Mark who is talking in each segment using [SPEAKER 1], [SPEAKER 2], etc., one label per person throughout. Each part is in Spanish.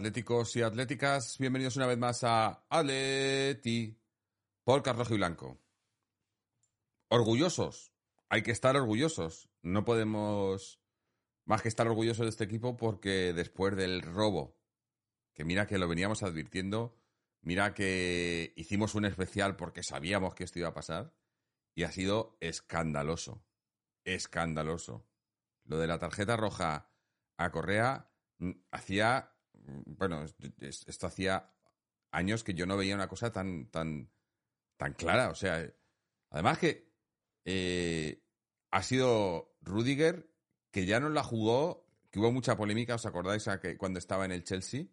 [SPEAKER 1] Atléticos y atléticas, bienvenidos una vez más a Atleti por Carlos y Blanco. Orgullosos, hay que estar orgullosos. No podemos más que estar orgullosos de este equipo porque después del robo, que mira que lo veníamos advirtiendo, mira que hicimos un especial porque sabíamos que esto iba a pasar y ha sido escandaloso, escandaloso. Lo de la tarjeta roja a Correa mm, hacía bueno, esto hacía años que yo no veía una cosa tan, tan, tan clara. O sea, además que eh, ha sido Rudiger que ya no la jugó, que hubo mucha polémica, ¿os acordáis que cuando estaba en el Chelsea?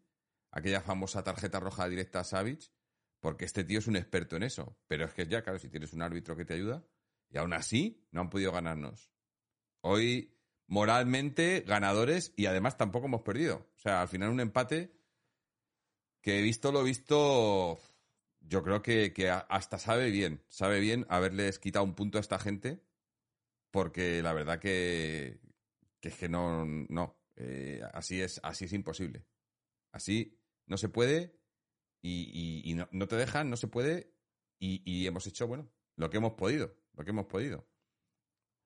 [SPEAKER 1] Aquella famosa tarjeta roja directa a Savic, porque este tío es un experto en eso. Pero es que ya, claro, si tienes un árbitro que te ayuda, y aún así no han podido ganarnos. Hoy moralmente ganadores y además tampoco hemos perdido. O sea, al final un empate que he visto lo visto, yo creo que, hasta sabe bien, sabe bien haberles quitado un punto a esta gente porque la verdad que, es que no, no, eh, así, es, así es imposible. Así no se puede y, no, te dejan, no se puede y, y hemos hecho, bueno, lo que hemos podido, lo que hemos podido.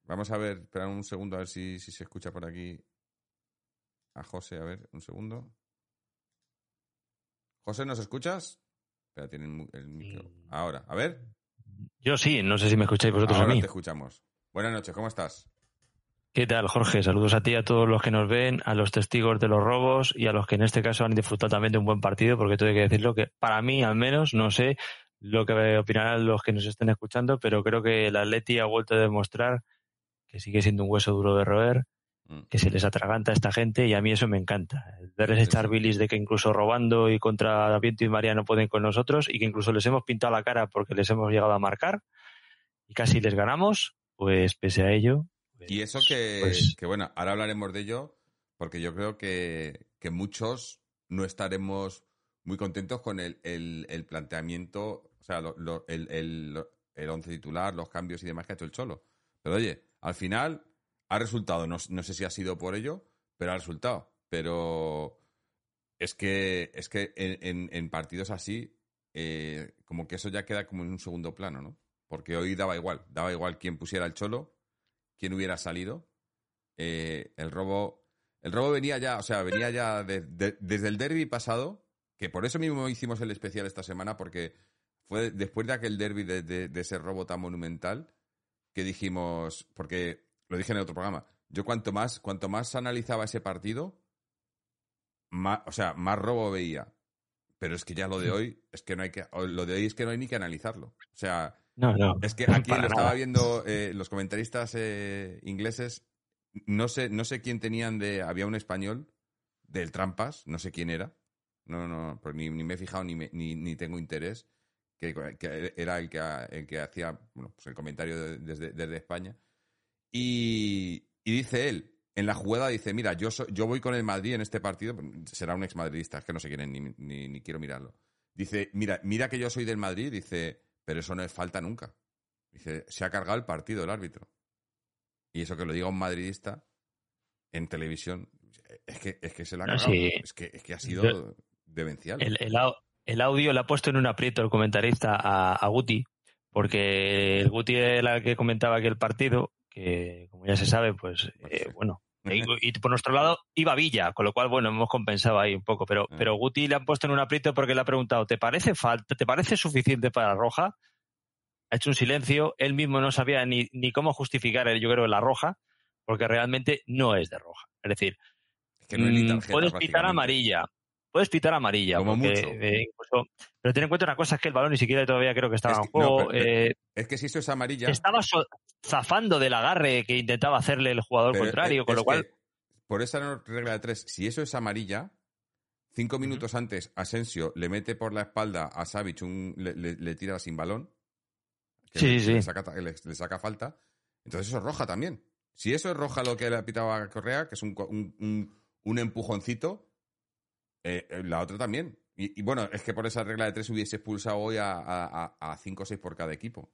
[SPEAKER 1] Vamos a ver, espera un segundo a ver si, se escucha por aquí a José. A ver, un segundo. José, ¿nos escuchas? Espera, tienen el micro. Ahora, a ver.
[SPEAKER 2] Yo sí, no sé si me escucháis vosotros
[SPEAKER 1] a
[SPEAKER 2] mí.
[SPEAKER 1] te escuchamos. Buenas noches, ¿cómo estás?
[SPEAKER 2] ¿Qué tal, Jorge? Saludos a ti, a todos los que nos ven, a los testigos de los robos y a los que en este caso han disfrutado también de un buen partido, porque tengo que decirlo que para mí, al menos, no sé lo que opinarán los que nos estén escuchando, pero creo que el Atleti ha vuelto a demostrar que sigue siendo un hueso duro de roer, mm. que se les atraganta a esta gente y a mí eso me encanta. Verles echar bilis de que incluso robando y contra Viento y María no pueden con nosotros y que incluso les hemos pintado la cara porque les hemos llegado a marcar y casi les ganamos, pues pese a ello.
[SPEAKER 1] y eso que, pues que, bueno, ahora hablaremos de ello porque yo creo que, que muchos no estaremos muy contentos con el, el, planteamiento, o sea, el, el, el once titular, los cambios y demás que ha hecho el Cholo. Pero oye, al final ha resultado, no, sé si ha sido por ello, pero ha resultado. Pero es que, es que en, partidos así, eh, como que eso ya queda como en un segundo plano, ¿no? Porque hoy daba igual, daba igual quién pusiera el cholo, quién hubiera salido. Eh, el robo, el robo venía ya, o sea, venía ya desde el derby pasado, que por eso mismo hicimos el especial esta semana, porque fue después de aquel derby de ese robo tan monumental, que dijimos, porque lo dije en el otro programa, yo cuanto más, cuanto más analizaba ese partido, más, o sea, más robo veía. Pero es que ya lo de hoy, es que no hay que, lo de hoy es que no hay ni que analizarlo. O sea,
[SPEAKER 2] no, no,
[SPEAKER 1] es que aquí lo estaba viendo eh, los comentaristas eh, ingleses, no sé, no sé quién tenían de, había un español del Trampas, no sé quién era, no, no, pues ni, ni me he fijado ni, ni, ni tengo interés que, era el que, el que hacía bueno, pues el comentario desde, España. Y, dice él, en la jugada dice, mira, yo, yo voy con el Madrid en este partido, será un exmadridista, es que no sé quién es, ni, ni, quiero mirarlo. Dice, mira, mira que yo soy del Madrid, dice, pero eso no es falta nunca. Dice, se ha cargado el partido el árbitro. Y eso que lo diga un madridista en televisión, es que, es que se la ha cargado. Es, que, es que ha sido demencial.
[SPEAKER 2] El, el, el audio le ha puesto en un aprieto el comentarista a, Guti, porque el Guti era el que comentaba que el partido, que como ya se sabe, pues, eh, bueno, y, por nuestro lado iba Villa, con lo cual, bueno, hemos compensado ahí un poco, pero, ah. pero Guti le han puesto en un aprieto porque le ha preguntado, ¿te parece falta, te parece suficiente para Roja? Ha hecho un silencio, él mismo no sabía ni, ni cómo justificar, el, yo creo, la Roja, porque realmente no es de Roja. Es decir, que no mm, puedes pitar amarilla, puedes pitar amarilla. Como mucho. Eh, pero ten en cuenta una cosa, es que el balón ni siquiera todavía creo que estaba en juego.
[SPEAKER 1] Eh, es que si eso es amarilla...
[SPEAKER 2] Estaba zafando del agarre que intentaba hacerle el jugador contrario, con lo cual...
[SPEAKER 1] Por esa regla de tres, si eso es amarilla, cinco minutos antes Asensio le mete por la espalda a Savic, un, le, tira sin balón.
[SPEAKER 2] sí, sí.
[SPEAKER 1] Le saca, falta. Entonces eso es roja también. Si eso es roja lo que le ha pitado a Correa, que es un, un empujoncito, eh, eh, la otra también. Y, bueno, es que por esa regla de tres hubiese expulsado hoy a, a, cinco o seis por cada equipo.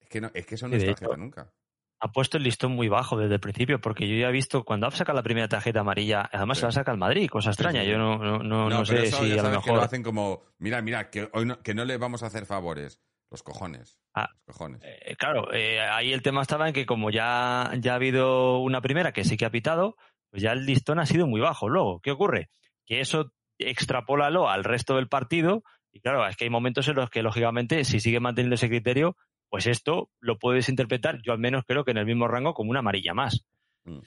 [SPEAKER 1] Es que, no, es que eso no es tarjeta nunca.
[SPEAKER 2] ha puesto el listón muy bajo desde el principio, porque yo ya he visto cuando ha sacado la primera tarjeta amarilla, además se la saca el Madrid, cosa extraña. Yo no, no, no, sé si a lo mejor.
[SPEAKER 1] lo hacen como, mira, mira, que hoy no, que no le vamos a hacer favores. Los cojones.
[SPEAKER 2] Ah,
[SPEAKER 1] los cojones.
[SPEAKER 2] Eh, claro, eh, ahí el tema estaba en que como ya, ya ha habido una primera que sí que ha pitado, pues ya el listón ha sido muy bajo. Luego, ¿qué ocurre? Que eso extrapólalo al resto del partido y claro, es que hay momentos en los que, lógicamente, si sigue manteniendo ese criterio, pues esto lo puedes interpretar, yo al menos creo que en el mismo rango, como una amarilla más. Mm.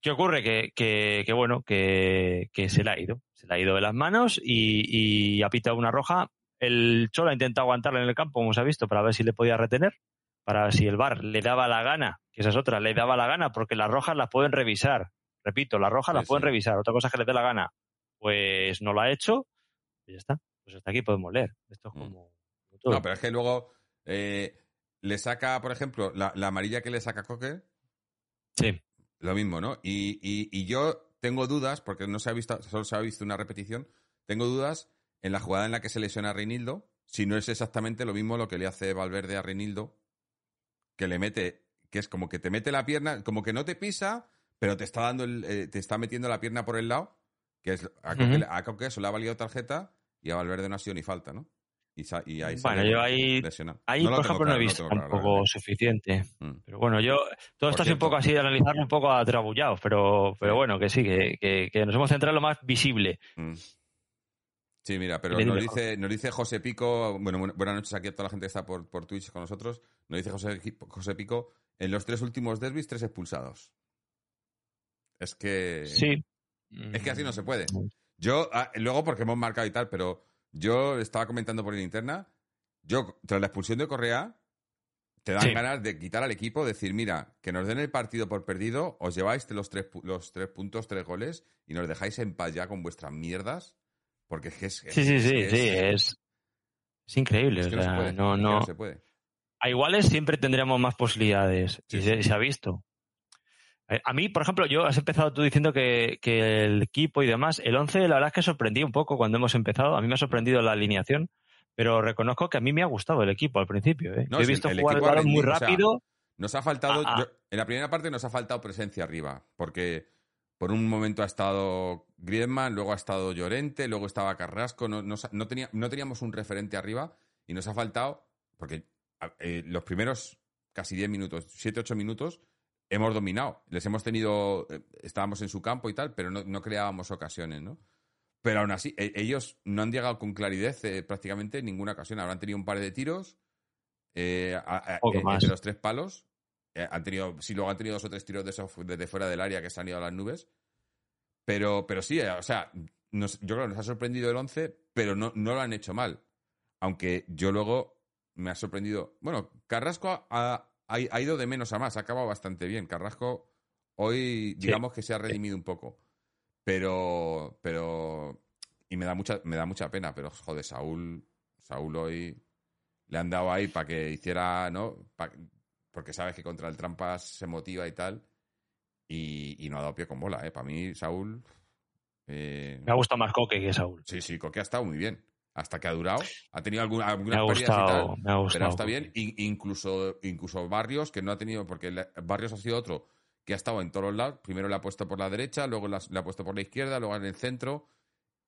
[SPEAKER 2] ¿Qué ocurre? Que, que, bueno, que, se le ha ido. Se le ha ido de las manos y, ha pitado una roja. El Cholo ha intentado aguantarla en el campo, como se ha visto, para ver si le podía retener, para ver si el VAR le daba la gana, que esa es otra, le daba la gana, porque las rojas las pueden revisar. Repito, las rojas las pueden revisar. Otra cosa es que le dé la gana. Pues no lo ha hecho, y ya está. Pues hasta aquí podemos leer. Esto es mm. como.
[SPEAKER 1] No, pero es que luego eh, le saca, por ejemplo, la, amarilla que le saca Coque.
[SPEAKER 2] Sí.
[SPEAKER 1] Lo mismo, ¿no? Y, y, yo tengo dudas, porque no se ha visto, solo se ha visto una repetición, tengo dudas en la jugada en la que se lesiona a Reinildo, si no es exactamente lo mismo lo que le hace Valverde a Reinildo, que le mete, que es como que te mete la pierna, como que no te pisa, pero te está dando eh, te está metiendo la pierna por el lado, que es a Coque, eso le ha valido tarjeta y a Valverde no ha sido ni falta, ¿no? Y, ahí
[SPEAKER 2] bueno, yo ahí, ahí por ejemplo, no he visto tampoco suficiente. Mm. Pero bueno, yo todo esto es un poco así, analizarlo un poco atrabullado, pero, pero bueno, que sí, que, que, nos hemos centrado en lo más visible.
[SPEAKER 1] Mm. Sí, mira, pero nos dice, nos dice José Pico, bueno, buenas noches aquí a toda la gente que está por, por Twitch con nosotros, nos dice José, José Pico, en los tres últimos derbis, tres expulsados. Es que...
[SPEAKER 2] Sí.
[SPEAKER 1] Es que así no se puede. Yo, ah, luego porque hemos marcado y tal, pero yo estaba comentando por la interna, yo, tras la expulsión de Correa, te dan ganas de quitar al equipo, decir, mira, que nos den el partido por perdido, os lleváis los tres, los tres puntos, tres goles, y nos dejáis en paz ya con vuestras mierdas, porque es que es...
[SPEAKER 2] sí, sí, sí, es, sí, es, es increíble. no, no,
[SPEAKER 1] se puede.
[SPEAKER 2] A iguales siempre tendríamos más posibilidades, y se, ha visto. Eh, a mí, por ejemplo, yo has empezado tú diciendo que, el equipo y demás, el 11 la verdad es que sorprendí un poco cuando hemos empezado, a mí me ha sorprendido la alineación, pero reconozco que a mí me ha gustado el equipo al principio. ¿eh? he visto jugar muy rápido.
[SPEAKER 1] nos ha faltado, ah, ah. en la primera parte nos ha faltado presencia arriba, porque por un momento ha estado Griezmann, luego ha estado Llorente, luego estaba Carrasco, no, no, tenía, no teníamos un referente arriba y nos ha faltado, porque eh, los primeros casi 10 minutos, 7-8 minutos, hemos dominado. Les hemos tenido, eh, estábamos en su campo y tal, pero no, creábamos ocasiones, ¿no? Pero aún así, e, ellos no han llegado con claridad eh, prácticamente en ninguna ocasión. Habrán tenido un par de tiros eh, entre los tres palos. han tenido, sí, luego han tenido dos o tres tiros de desde fuera del área que se han ido a las nubes. Pero, pero sí, o sea, yo creo que nos ha sorprendido el 11, pero no, no lo han hecho mal. Aunque yo luego me ha sorprendido. Bueno, Carrasco ha, ha, ido de menos a más, ha acabado bastante bien. Carrasco hoy, digamos que se ha redimido un poco. Pero, pero, y me da mucha, me da mucha pena, pero joder, Saúl, Saúl hoy le han dado ahí para que hiciera, ¿no? porque sabes que contra el Trampas se motiva y tal. Y, no ha dado pie con bola, ¿eh? Para mí, Saúl.
[SPEAKER 2] Eh, me ha gustado más Coque que Saúl.
[SPEAKER 1] Sí, sí, Coque ha estado muy bien hasta que ha durado. Ha tenido alguna, algunas
[SPEAKER 2] me y tal, me ha gustado.
[SPEAKER 1] pero está bien. incluso, incluso Barrios, que no ha tenido, porque Barrios ha sido otro que ha estado en todos los lados. Primero le ha puesto por la derecha, luego le ha puesto por la izquierda, luego en el centro.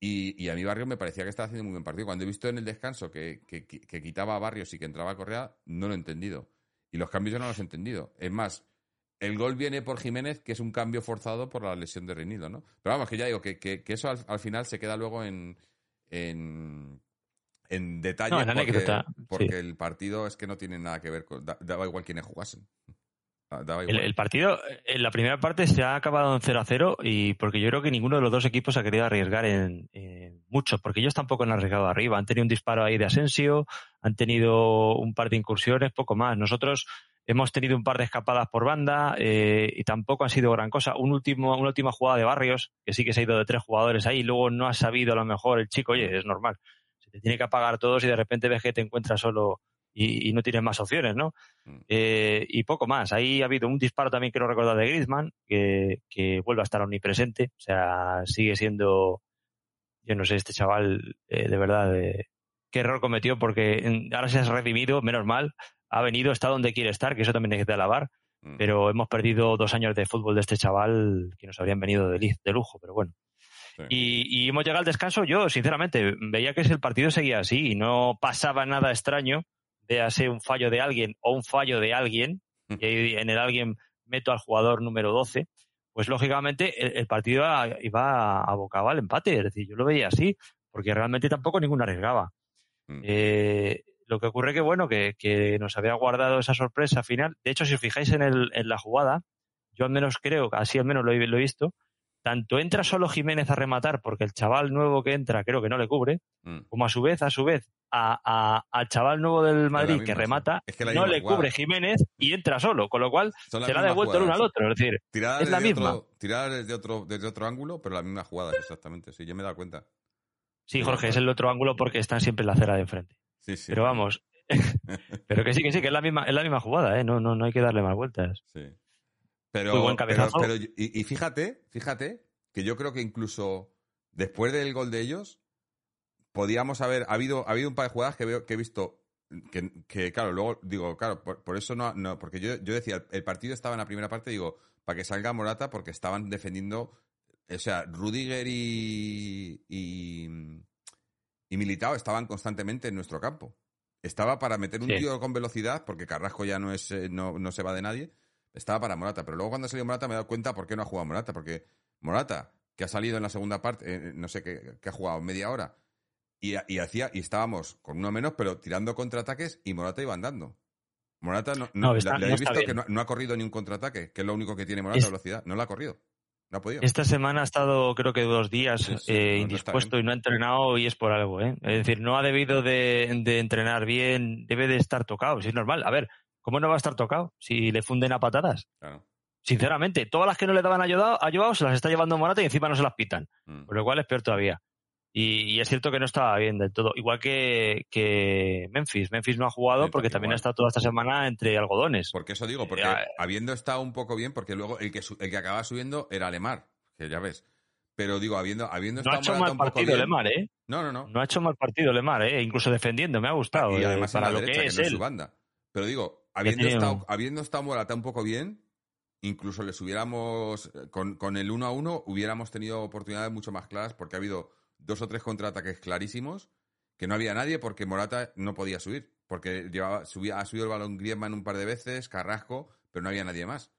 [SPEAKER 1] Y, a mi Barrios me parecía que estaba haciendo un muy buen partido. Cuando he visto en el descanso que, que, quitaba a Barrios y que entraba a Correa, no lo he entendido. Y los cambios yo no los he entendido. Es más, el gol viene por Jiménez, que es un cambio forzado por la lesión de Reinido, ¿no? Pero vamos, que ya digo que, que, eso al, final se queda luego en, en, en detalle porque, el partido es que no tiene nada que ver con... daba igual quiénes jugasen.
[SPEAKER 2] El, partido, en la primera parte se ha acabado en 0 a 0 y porque yo creo que ninguno de los dos equipos ha querido arriesgar en, mucho, porque ellos tampoco han arriesgado arriba. Han tenido un disparo ahí de Asensio, han tenido un par de incursiones, poco más. Nosotros hemos tenido un par de escapadas por banda eh, y tampoco han sido gran cosa. Un último, una última jugada de Barrios, que sí que se ha ido de tres jugadores ahí, y luego no ha sabido a lo mejor el chico, oye, es normal. Se te tiene que apagar todos y de repente ves que te encuentras solo y, no tienes más opciones, ¿no? Mm. Eh, y poco más. Ahí ha habido un disparo también, quiero recordar, de Griezmann, que, que vuelve a estar omnipresente. O sea, sigue siendo, yo no sé, este chaval, eh, de verdad, qué error cometió porque ahora se ha redimido, menos mal, ha venido, está donde quiere estar, que eso también hay que alabar. mm. pero hemos perdido dos años de fútbol de este chaval que nos habrían venido de, de lujo, pero bueno. Y, y, hemos llegado al descanso, yo sinceramente veía que el partido seguía así y no pasaba nada extraño, véase un fallo de alguien o un fallo de alguien, y en el alguien meto al jugador número 12, pues lógicamente el, partido iba abocado al empate, es decir, yo lo veía así, porque realmente tampoco ninguno arriesgaba. Mm. Eh, lo que ocurre que, bueno, que, que, nos había guardado esa sorpresa final. De hecho, si os fijáis en, el, en la jugada, yo al menos creo, así al menos lo he, lo he visto, tanto entra solo Jiménez a rematar, porque el chaval nuevo que entra creo que no le cubre, mm. como a su vez, a su vez, a, al chaval nuevo del Madrid que remata, no le cubre Jiménez y entra solo, con lo cual se la ha devuelto el uno al otro. Es decir, es la misma.
[SPEAKER 1] tirar desde otro, desde otro ángulo, pero la misma jugada, exactamente. Sí, yo me he dado cuenta.
[SPEAKER 2] Sí, Jorge, es el otro ángulo porque están siempre en la acera de enfrente. Sí, sí. Pero vamos, pero que sí, que sí, que es la misma, es la misma jugada, ¿eh? No, no, no hay que darle más vueltas. Sí.
[SPEAKER 1] Pero, Pero, y, fíjate, fíjate que yo creo que incluso después del gol de ellos, podíamos haber. Ha habido, ha habido un par de jugadas que, veo, que he visto. Que, claro, luego digo, claro, por, eso no, no. Porque yo, yo decía, el, partido estaba en la primera parte, digo, para que salga Morata, porque estaban defendiendo. O sea, Rudiger y. y, y Militao estaban constantemente en nuestro campo. Estaba para meter un tío con velocidad, porque Carrasco ya no, es, eh, no, no se va de nadie estaba para Morata. Pero luego cuando salió Morata me he dado cuenta por qué no ha jugado Morata. Porque Morata, que ha salido en la segunda parte, eh, no sé, qué ha jugado media hora, y, hacía, y estábamos con uno menos, pero tirando contraataques y Morata iba andando. Morata no, no, le, habéis visto que no, ha corrido ni un contraataque, que es lo único que tiene Morata, velocidad. No lo ha corrido. No ha podido.
[SPEAKER 2] Esta semana ha estado, creo que dos días eh, indispuesto y no ha entrenado y es por algo, ¿eh? Es decir, no ha debido de, de entrenar bien, debe de estar tocado, si es normal. A ver, ¿Cómo no va a estar tocado si le funden a patadas? Sinceramente, todas las que no le daban ayudado, ayudado se las está llevando Morata y encima no se las pitan. Mm. Por lo cual es peor todavía. Y, es cierto que no estaba bien del todo. Igual que, Memphis. Memphis no ha jugado porque también ha estado toda esta semana entre algodones.
[SPEAKER 1] Porque eso digo, porque eh, habiendo estado un poco bien, porque luego el que, el que acaba subiendo era Lemar, que ya ves. Pero digo, habiendo, habiendo
[SPEAKER 2] no ha hecho mal partido Lemar, ¿eh?
[SPEAKER 1] No, no, no.
[SPEAKER 2] No ha hecho mal partido Lemar, ¿eh? Incluso defendiendo, me ha gustado.
[SPEAKER 1] Y además eh, para lo que es, Su banda. Pero digo, habiendo, estado, habiendo estado Morata un poco bien, incluso les hubiéramos, con, con el 1 a 1, hubiéramos tenido oportunidades mucho más claras porque ha habido dos o tres contraataques clarísimos que no había nadie porque Morata no podía subir. Porque llevaba, subía, ha subido el balón Griezmann un par de veces, Carrasco, pero no había nadie más.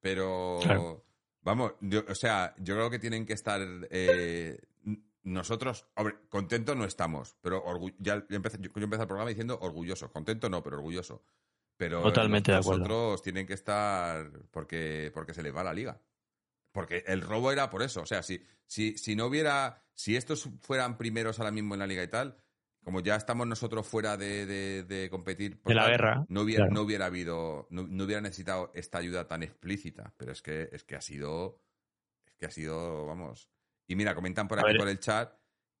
[SPEAKER 1] Pero, vamos, o sea, yo creo que tienen que estar eh, nosotros, hombre, contentos no estamos, pero ya empecé, yo, empecé el programa diciendo orgulloso, contento no, pero orgulloso. Pero
[SPEAKER 2] Totalmente
[SPEAKER 1] los, otros tienen que estar porque, porque se les va la liga. Porque el robo era por eso. O sea, si, si, si no hubiera, si estos fueran primeros ahora mismo en la liga y tal, como ya estamos nosotros fuera de, de, competir,
[SPEAKER 2] de la guerra,
[SPEAKER 1] no hubiera, no hubiera habido, no, hubiera necesitado esta ayuda tan explícita. Pero es que, es que ha sido, es que ha sido, vamos. Y mira, comentan por aquí por el chat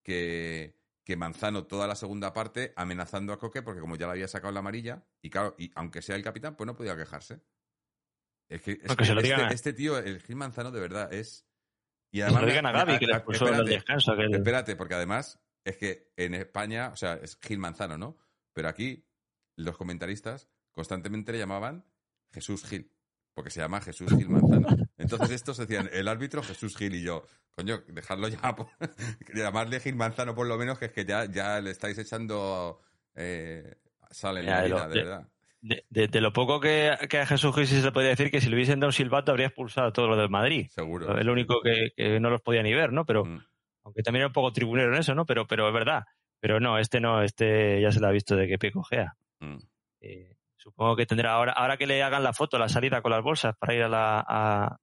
[SPEAKER 1] que, que Manzano toda la segunda parte amenazando a Coque porque como ya le había sacado la amarilla y claro, y aunque sea el capitán, pues no podía quejarse. Es que, este, este, tío, el Gil Manzano de verdad es...
[SPEAKER 2] Y además, lo digan a Gaby que le puso el descanso.
[SPEAKER 1] Espérate, porque además es que en España, o sea, es Gil Manzano, ¿no? Pero aquí los comentaristas constantemente le llamaban Jesús Gil, porque se llama Jesús Gil Manzano. Entonces estos decían, el árbitro Jesús Gil y yo, coño, dejarlo ya, llamarle Gil Manzano por lo menos, que es que ya, ya le estáis echando eh, sal en la vida, de, verdad.
[SPEAKER 2] De, lo poco que, a Jesús Gil se podría decir que si le hubiesen dado un silbato habría expulsado a todos los del Madrid.
[SPEAKER 1] Seguro.
[SPEAKER 2] Es lo único que, no los podía ni ver, ¿no? Pero, mm. aunque también era un poco tribunero en eso, ¿no? Pero, pero es verdad. Pero no, este no, este ya se lo ha visto de que pico mm. eh, supongo que tendrá ahora, ahora que le hagan la foto, la salida con las bolsas para ir a la,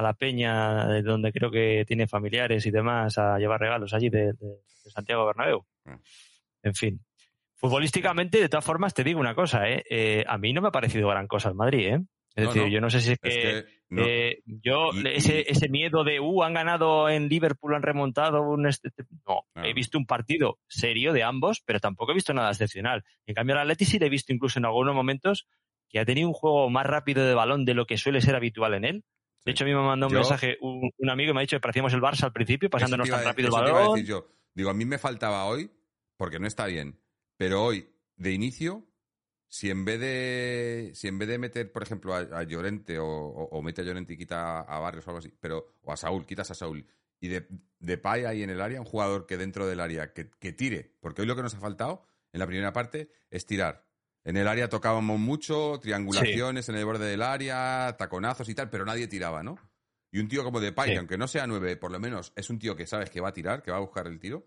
[SPEAKER 2] a la peña de donde creo que tiene familiares y demás a llevar regalos allí de, Santiago Bernabéu. Mm. En fin. Futbolísticamente, de todas formas, te digo una cosa, ¿eh? ¿eh? a mí no me ha parecido gran cosa el Madrid, ¿eh? Es decir, yo no sé si es que, eh, yo ese, ese miedo de, uh, han ganado en Liverpool, han remontado un... Este, no, he visto un partido serio de ambos, pero tampoco he visto nada excepcional. En cambio, el Atleti sí le he visto incluso en algunos momentos que ha tenido un juego más rápido de balón de lo que suele ser habitual en él. De hecho, a mí me mandó un mensaje un, amigo y me ha dicho que parecíamos el Barça al principio, pasándonos tan rápido el balón.
[SPEAKER 1] yo. Digo, a mí me faltaba hoy, porque no está bien, pero hoy, de inicio, si en vez de si en vez de meter, por ejemplo, a, Llorente o, mete a Llorente y quita a Barrios o algo así, pero o a Saúl, quitas a Saúl y de, de Pay ahí en el área, un jugador que dentro del área que, tire, porque hoy lo que nos ha faltado en la primera parte es tirar. En el área tocábamos mucho, triangulaciones en el borde del área, taconazos y tal, pero nadie tiraba, ¿no? Y un tío como de Pay, aunque no sea nueve, por lo menos es un tío que sabes que va a tirar, que va a buscar el tiro.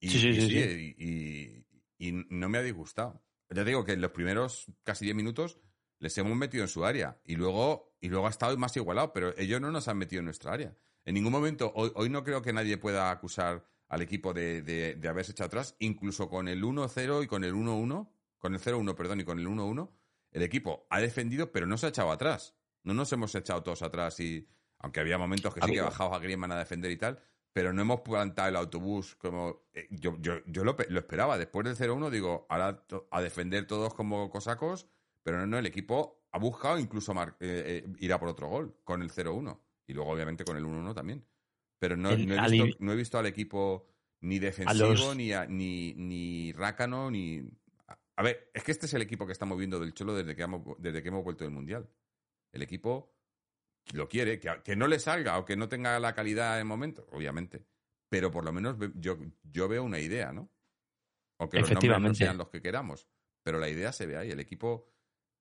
[SPEAKER 1] Y, sí, y, y no me ha disgustado. Ya digo que en los primeros casi 10 minutos les hemos metido en su área y luego, y luego ha estado más igualado, pero ellos no nos han metido en nuestra área. En ningún momento, hoy, no creo que nadie pueda acusar al equipo de, de, haberse echado atrás, incluso con el 1-0 y con el 1-1, con el 0-1, perdón, y con el 1-1, el equipo ha defendido, pero no se ha echado atrás. No nos hemos echado todos atrás y, aunque había momentos que sí que bajado a Griezmann a defender y tal, pero no hemos plantado el autobús como... Eh, yo, yo, yo lo, esperaba, después del 0-1 digo, ahora a defender todos como cosacos, pero no, no, el equipo ha buscado incluso eh, eh, ir a por otro gol con el 0-1 y luego obviamente con el 1-1 también. Pero no, no, he visto, no, he visto, al equipo ni defensivo, ni, ni, ni rácano, ni... A ver, es que este es el equipo que estamos viendo del Cholo desde que hemos, desde que hemos vuelto del Mundial. El equipo lo quiere, que, no le salga o que no tenga la calidad en momento, obviamente. Pero por lo menos yo, yo veo una idea, ¿no? O que los nombres no sean los que queramos. Pero la idea se ve ahí. El equipo,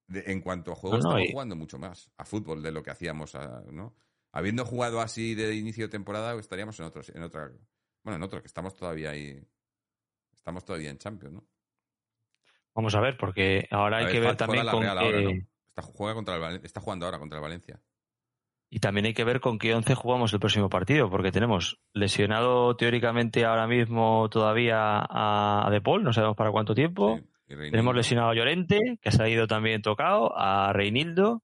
[SPEAKER 1] en cuanto a juego, estamos jugando mucho más a fútbol de lo que hacíamos, ¿no? Habiendo jugado así de inicio de temporada, estaríamos en otros, en otra. Bueno, en otro, que estamos todavía ahí. Estamos todavía en Champions, ¿no?
[SPEAKER 2] Vamos a ver, porque ahora hay que ver también con
[SPEAKER 1] está, juega contra está jugando ahora contra el Valencia.
[SPEAKER 2] Y también hay que ver con qué once jugamos el próximo partido, porque tenemos lesionado teóricamente ahora mismo todavía a, De Paul, no sabemos para cuánto tiempo. tenemos lesionado a Llorente, que ha salido también tocado, a Reinildo,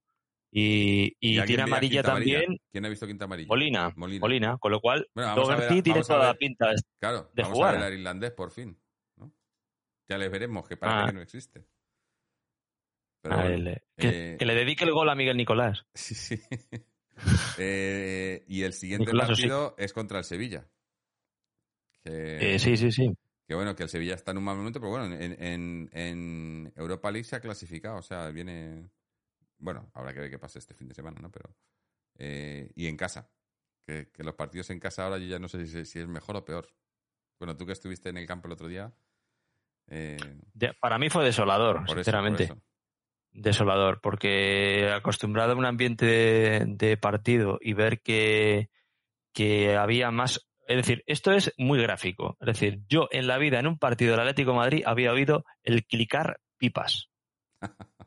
[SPEAKER 2] y, tiene amarilla también.
[SPEAKER 1] ¿Quién ha visto quinta amarilla?
[SPEAKER 2] Molina. Molina. con lo cual, bueno, tiene toda la pinta de,
[SPEAKER 1] claro,
[SPEAKER 2] de
[SPEAKER 1] vamos a ver al irlandés por fin. Ya les veremos, que para ah. que no existe.
[SPEAKER 2] Eh, que, le dedique el gol a Miguel Nicolás.
[SPEAKER 1] Sí, sí. Eh, y el siguiente partido es contra el Sevilla.
[SPEAKER 2] Eh, sí, sí, sí.
[SPEAKER 1] Que bueno, que el Sevilla está en un mal momento, pero bueno, en, Europa League se ha clasificado, o sea, viene. Bueno, habrá que ver qué pasa este fin de semana, ¿no? Pero. Eh, y en casa. Que, los partidos en casa ahora yo ya no sé si, es mejor o peor. Bueno, tú que estuviste en el campo el otro día.
[SPEAKER 2] para mí fue desolador, sinceramente desolador, porque acostumbrado a un ambiente de, partido y ver que, que, había más. Es decir, esto es muy gráfico. Es decir, yo en la vida, en un partido del Atlético Madrid, había oído el clicar pipas.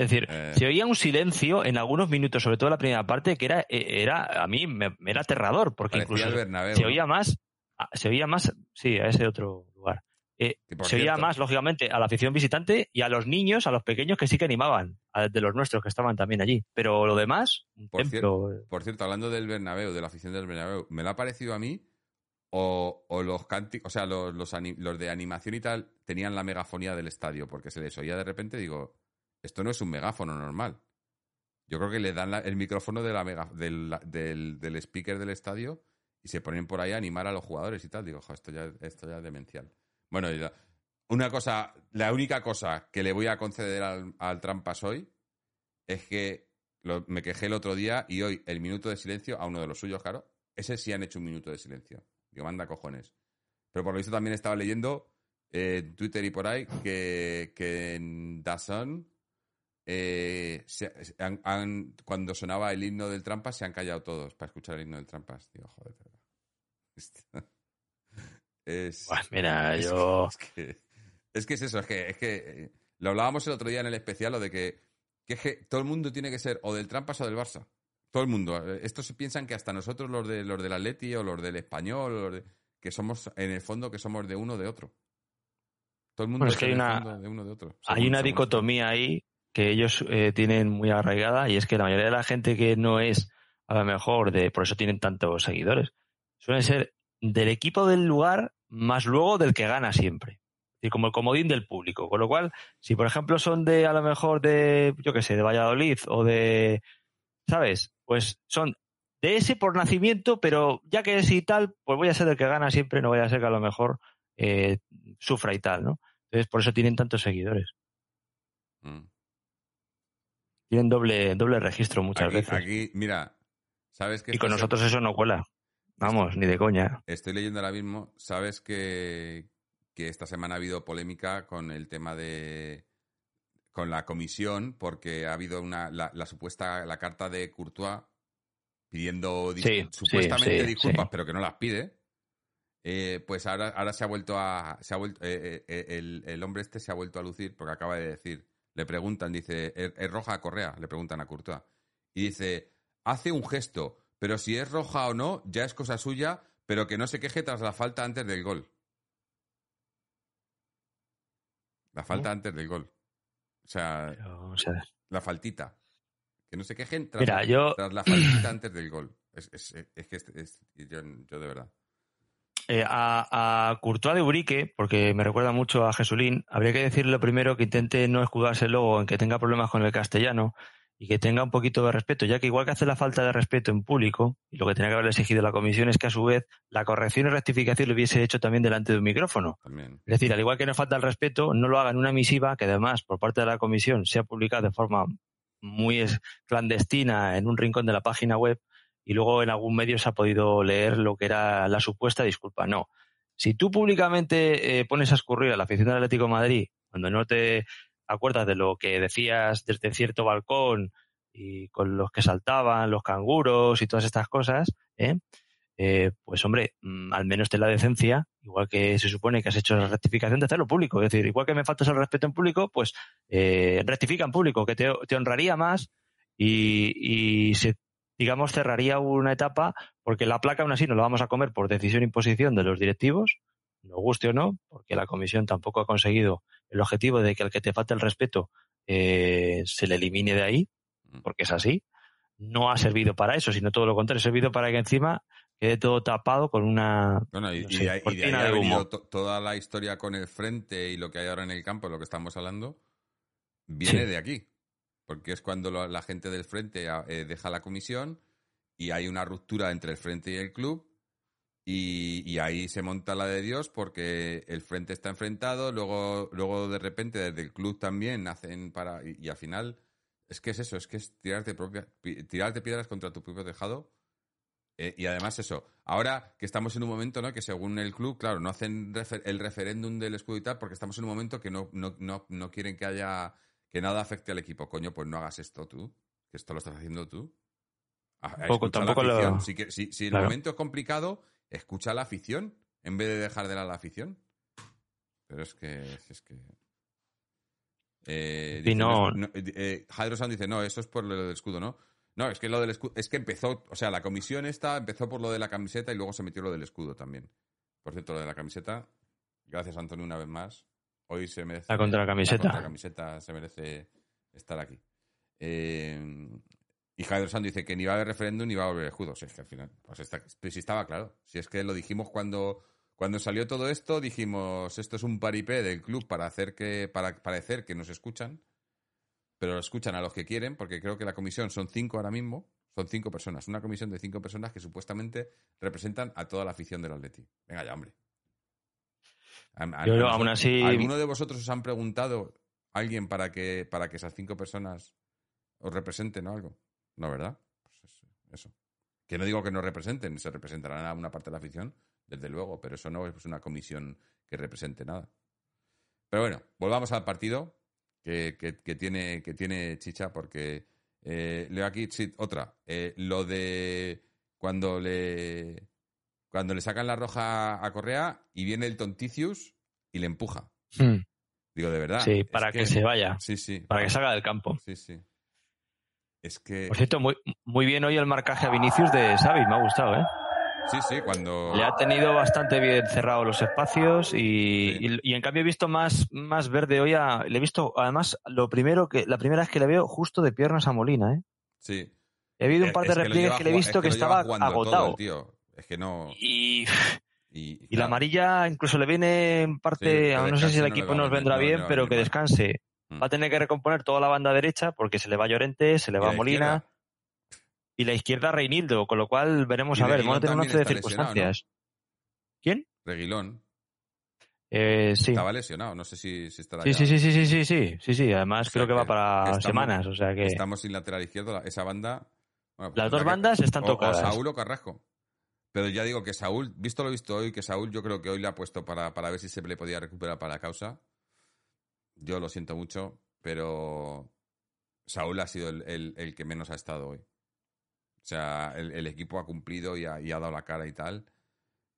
[SPEAKER 2] Es decir, eh. se oía un silencio en algunos minutos, sobre todo en la primera parte, que era, era a mí me, era aterrador, porque incluso se oía más, se oía más, sí, a ese otro. Eh, se oía más, lógicamente, a la afición visitante y a los niños, a los pequeños que sí que animaban, de los nuestros que estaban también allí. Pero lo demás,
[SPEAKER 1] por, cierto, eh. por cierto, hablando del Bernabéu, de la afición del Bernabéu, me lo ha parecido a mí o, los cánticos, o sea, los, los, de animación y tal tenían la megafonía del estadio, porque se les oía de repente, digo, esto no es un megáfono normal. Yo creo que le dan el micrófono de la del, del, del, speaker del estadio y se ponen por ahí a animar a los jugadores y tal. Digo, esto ya, esto ya es demencial. Bueno, una cosa, la única cosa que le voy a conceder al, Trampas hoy es que me quejé el otro día y hoy el minuto de silencio a uno de los suyos, claro, ese sí han hecho un minuto de silencio. Digo, manda cojones. Pero por lo visto también estaba leyendo en Twitter y por ahí que, que en Dazón eh, cuando sonaba el himno del Trampas se han callado todos para escuchar el himno del Trampas. Digo, joder. Es,
[SPEAKER 2] mira, yo...
[SPEAKER 1] es, que, es, eso, es que, es que eh, lo hablábamos el otro día en el especial, lo de que, que, todo el mundo tiene que ser o del Trampas o del Barça. Todo el mundo. Eh, estos se piensan que hasta nosotros, los, de, los del Atleti o los del Español, los que somos, en el fondo, que somos de uno o de otro. Todo el mundo
[SPEAKER 2] es que hay una, de uno de otro. hay una dicotomía ahí que ellos eh, tienen muy arraigada y es que la mayoría de la gente que no es a lo mejor de, por eso tienen tantos seguidores, suelen ser del equipo del lugar más luego del que gana siempre. Y como el comodín del público. Con lo cual, si por ejemplo son de, a lo mejor de, yo qué sé, de Valladolid o de, ¿sabes? Pues son de ese por nacimiento, pero ya que es y tal, pues voy a ser el que gana siempre, no voy a ser que a lo mejor eh, sufra y tal, ¿no? Entonces, por eso tienen tantos seguidores.
[SPEAKER 1] Mm.
[SPEAKER 2] Tienen doble, doble registro muchas
[SPEAKER 1] Aquí,
[SPEAKER 2] veces.
[SPEAKER 1] aquí, mira, ¿sabes que
[SPEAKER 2] y con
[SPEAKER 1] se-
[SPEAKER 2] nosotros eso no cuela. Vamos, ni de coña.
[SPEAKER 1] Estoy leyendo ahora mismo, sabes que, que esta semana ha habido polémica con el tema de con la comisión porque ha habido una la, la supuesta la carta de Courtois pidiendo
[SPEAKER 2] Sí,
[SPEAKER 1] supuestamente
[SPEAKER 2] sí,
[SPEAKER 1] disculpas
[SPEAKER 2] sí.
[SPEAKER 1] pero que no las pide eh, pues ahora, ahora se ha vuelto a se ha vuelto eh, eh, el, el hombre este se ha vuelto a lucir porque acaba de decir le preguntan dice ¿es, es roja a Correa? le preguntan a Courtois y dice hace un gesto pero si es roja o no ya es cosa suya pero que no se queje tras la falta antes del gol. La falta antes del gol. O sea la faltita. Que no se quejen tras,
[SPEAKER 2] Mira,
[SPEAKER 1] la,
[SPEAKER 2] yo-
[SPEAKER 1] tras la faltita antes del gol. Es, es- es que es- es- yo, yo de verdad.
[SPEAKER 2] Eh, a, a Courtois de Urique, porque me recuerda mucho a Jesulín, habría que decirle primero que intente no escudarse luego en que tenga problemas con el castellano y que tenga un poquito de respeto, ya que igual que hace la falta de respeto en público, y lo que tenía que haber exigido la comisión es que a su vez la corrección y rectificación lo hubiese hecho también delante de un micrófono.
[SPEAKER 1] también
[SPEAKER 2] Es decir, al igual que no falta el respeto, no lo hagan una misiva que además por parte de la comisión sea publicada de forma muy es- clandestina en un rincón de la página web y luego en algún medio se ha podido leer lo que era la supuesta disculpa. No. Si tú públicamente eh, pones a escurrir a la afición del Atlético de Madrid cuando no te acuerdas de lo que decías desde cierto balcón y con los que saltaban, los canguros y todas estas cosas, ¿eh? eh, pues hombre, mm, al menos ten la decencia, igual que se supone que has hecho la rectificación de hacerlo público. Es decir, igual que me faltas el respeto en público, pues eh, rectifica en público, que te, te honraría más y, y se, digamos, cerraría una etapa, porque la placa aún así no la vamos a comer por decisión e imposición de los directivos, nos guste o no, porque la comisión tampoco ha conseguido el objetivo de que al que te falte el respeto eh, se le elimine de ahí,
[SPEAKER 1] Mm.
[SPEAKER 2] porque es así. No ha servido para eso, sino todo lo contrario, ha servido para que encima quede todo tapado con una
[SPEAKER 1] Bueno, y,
[SPEAKER 2] no
[SPEAKER 1] y de ahí, y de ahí
[SPEAKER 2] humo.
[SPEAKER 1] to- toda la historia con el frente y lo que hay ahora en el campo, lo que estamos hablando, viene
[SPEAKER 2] Sí.
[SPEAKER 1] de aquí. Porque es cuando lo- la gente del frente eh, deja la comisión y hay una ruptura entre el frente y el club. Y, y ahí se monta la de Dios porque el frente está enfrentado, luego, luego de repente desde el club también hacen para. Y, y al final, es que es eso, es que es tirarte, propia, pi- tirarte piedras contra tu propio tejado eh, y además eso, ahora que estamos en un momento, ¿no? Que según el club, claro, no hacen refer- el referéndum del escudo y tal, porque estamos en un momento que no, no, no, no quieren que haya, que nada afecte al equipo. Coño, pues no hagas esto tú, que esto lo estás haciendo tú. A- a
[SPEAKER 2] Tampoco- lo-.
[SPEAKER 1] Si, si- si el
[SPEAKER 2] Claro.
[SPEAKER 1] momento es complicado, escucha a la afición, en vez de dejar de lado a la afición. Pero es que, es que... Eh,
[SPEAKER 2] Y
[SPEAKER 1] dice,
[SPEAKER 2] no-
[SPEAKER 1] no- eh, San dice, no, eso es por lo del escudo, ¿no? No, es que lo del escudo, es que empezó, o sea, la comisión esta empezó por lo de la camiseta y luego se metió lo del escudo también. Por cierto, lo de la camiseta, gracias Antonio una vez más. Hoy se merece.
[SPEAKER 2] La contra camiseta.
[SPEAKER 1] La contra camiseta se merece estar aquí. Eh, y Javier Sanz dice que ni va a haber referéndum ni va a haber escudo. Si es que al final, pues, está, pues si estaba claro. Si es que lo dijimos cuando, cuando salió todo esto, dijimos esto es un paripé del club para hacer que, para parecer que nos escuchan pero lo escuchan a los que quieren, porque creo que la comisión son cinco ahora mismo, son cinco personas, una comisión de cinco personas que supuestamente representan a toda la afición del Atleti. Venga ya, hombre. A- a-
[SPEAKER 2] Yo,
[SPEAKER 1] a
[SPEAKER 2] aún así-
[SPEAKER 1] ¿Alguno de vosotros os han preguntado alguien para que, para que esas cinco personas os representen o algo? No, ¿verdad? Pues eso, eso. Que no digo que no representen, se representarán a una parte de la afición, desde luego, pero eso no es una comisión que represente nada. Pero bueno, volvamos al partido que, que- que tiene, que tiene chicha porque eh, leo aquí sí, otra. Eh, lo de cuando le cuando le sacan la roja a Correa y viene el Tonticius y le empuja.
[SPEAKER 2] Hmm.
[SPEAKER 1] Digo, de verdad.
[SPEAKER 2] Sí, para que, se vaya,
[SPEAKER 1] Sí, sí.
[SPEAKER 2] para que salga del campo.
[SPEAKER 1] Sí, sí. Es que.
[SPEAKER 2] Por cierto, muy, muy bien hoy el marcaje a Vinicius de Xavi, me ha gustado, ¿eh?
[SPEAKER 1] Sí, sí, cuando.
[SPEAKER 2] Le ha tenido bastante bien cerrados los espacios y,
[SPEAKER 1] Sí.
[SPEAKER 2] y- y en cambio he visto más, más verde hoy. A, le he visto, además, lo primero que, la primera vez que le veo justo de piernas a Molina, ¿eh?
[SPEAKER 1] Sí.
[SPEAKER 2] He habido un par de
[SPEAKER 1] que
[SPEAKER 2] repliegues que le he visto
[SPEAKER 1] es
[SPEAKER 2] que, estaba
[SPEAKER 1] todo
[SPEAKER 2] agotado.
[SPEAKER 1] tío. Es que no.
[SPEAKER 2] y,
[SPEAKER 1] Y,
[SPEAKER 2] y la amarilla incluso le viene en parte, no sé si el
[SPEAKER 1] no
[SPEAKER 2] equipo nos vendrá bien, pero que descanse. Va a tener que recomponer toda la banda derecha porque se le va Llorente, se le va Molina
[SPEAKER 1] izquierda.
[SPEAKER 2] y la izquierda Reinildo, con lo cual veremos a ver, vamos a tener un
[SPEAKER 1] también
[SPEAKER 2] once de circunstancias. ¿Quién?
[SPEAKER 1] Reguilón.
[SPEAKER 2] Eh, sí.
[SPEAKER 1] Estaba lesionado, no sé si, si estará
[SPEAKER 2] sí,
[SPEAKER 1] ya.
[SPEAKER 2] sí, sí, sí, sí, sí, sí, sí, sí. Además
[SPEAKER 1] O sea
[SPEAKER 2] creo que, va para
[SPEAKER 1] estamos-
[SPEAKER 2] semanas, o sea que
[SPEAKER 1] Estamos sin lateral izquierdo, esa banda. bueno, pues
[SPEAKER 2] las dos
[SPEAKER 1] que-
[SPEAKER 2] bandas están
[SPEAKER 1] o-
[SPEAKER 2] tocadas.
[SPEAKER 1] O Saúl o Carrasco. Pero ya digo que Saúl, visto lo visto hoy, que Saúl yo creo que hoy le ha puesto para, para ver si se le podía recuperar para la causa. Yo lo siento mucho, pero Saúl ha sido el, el- el que menos ha estado hoy. O sea, el, el equipo ha cumplido y ha, y ha dado la cara y tal,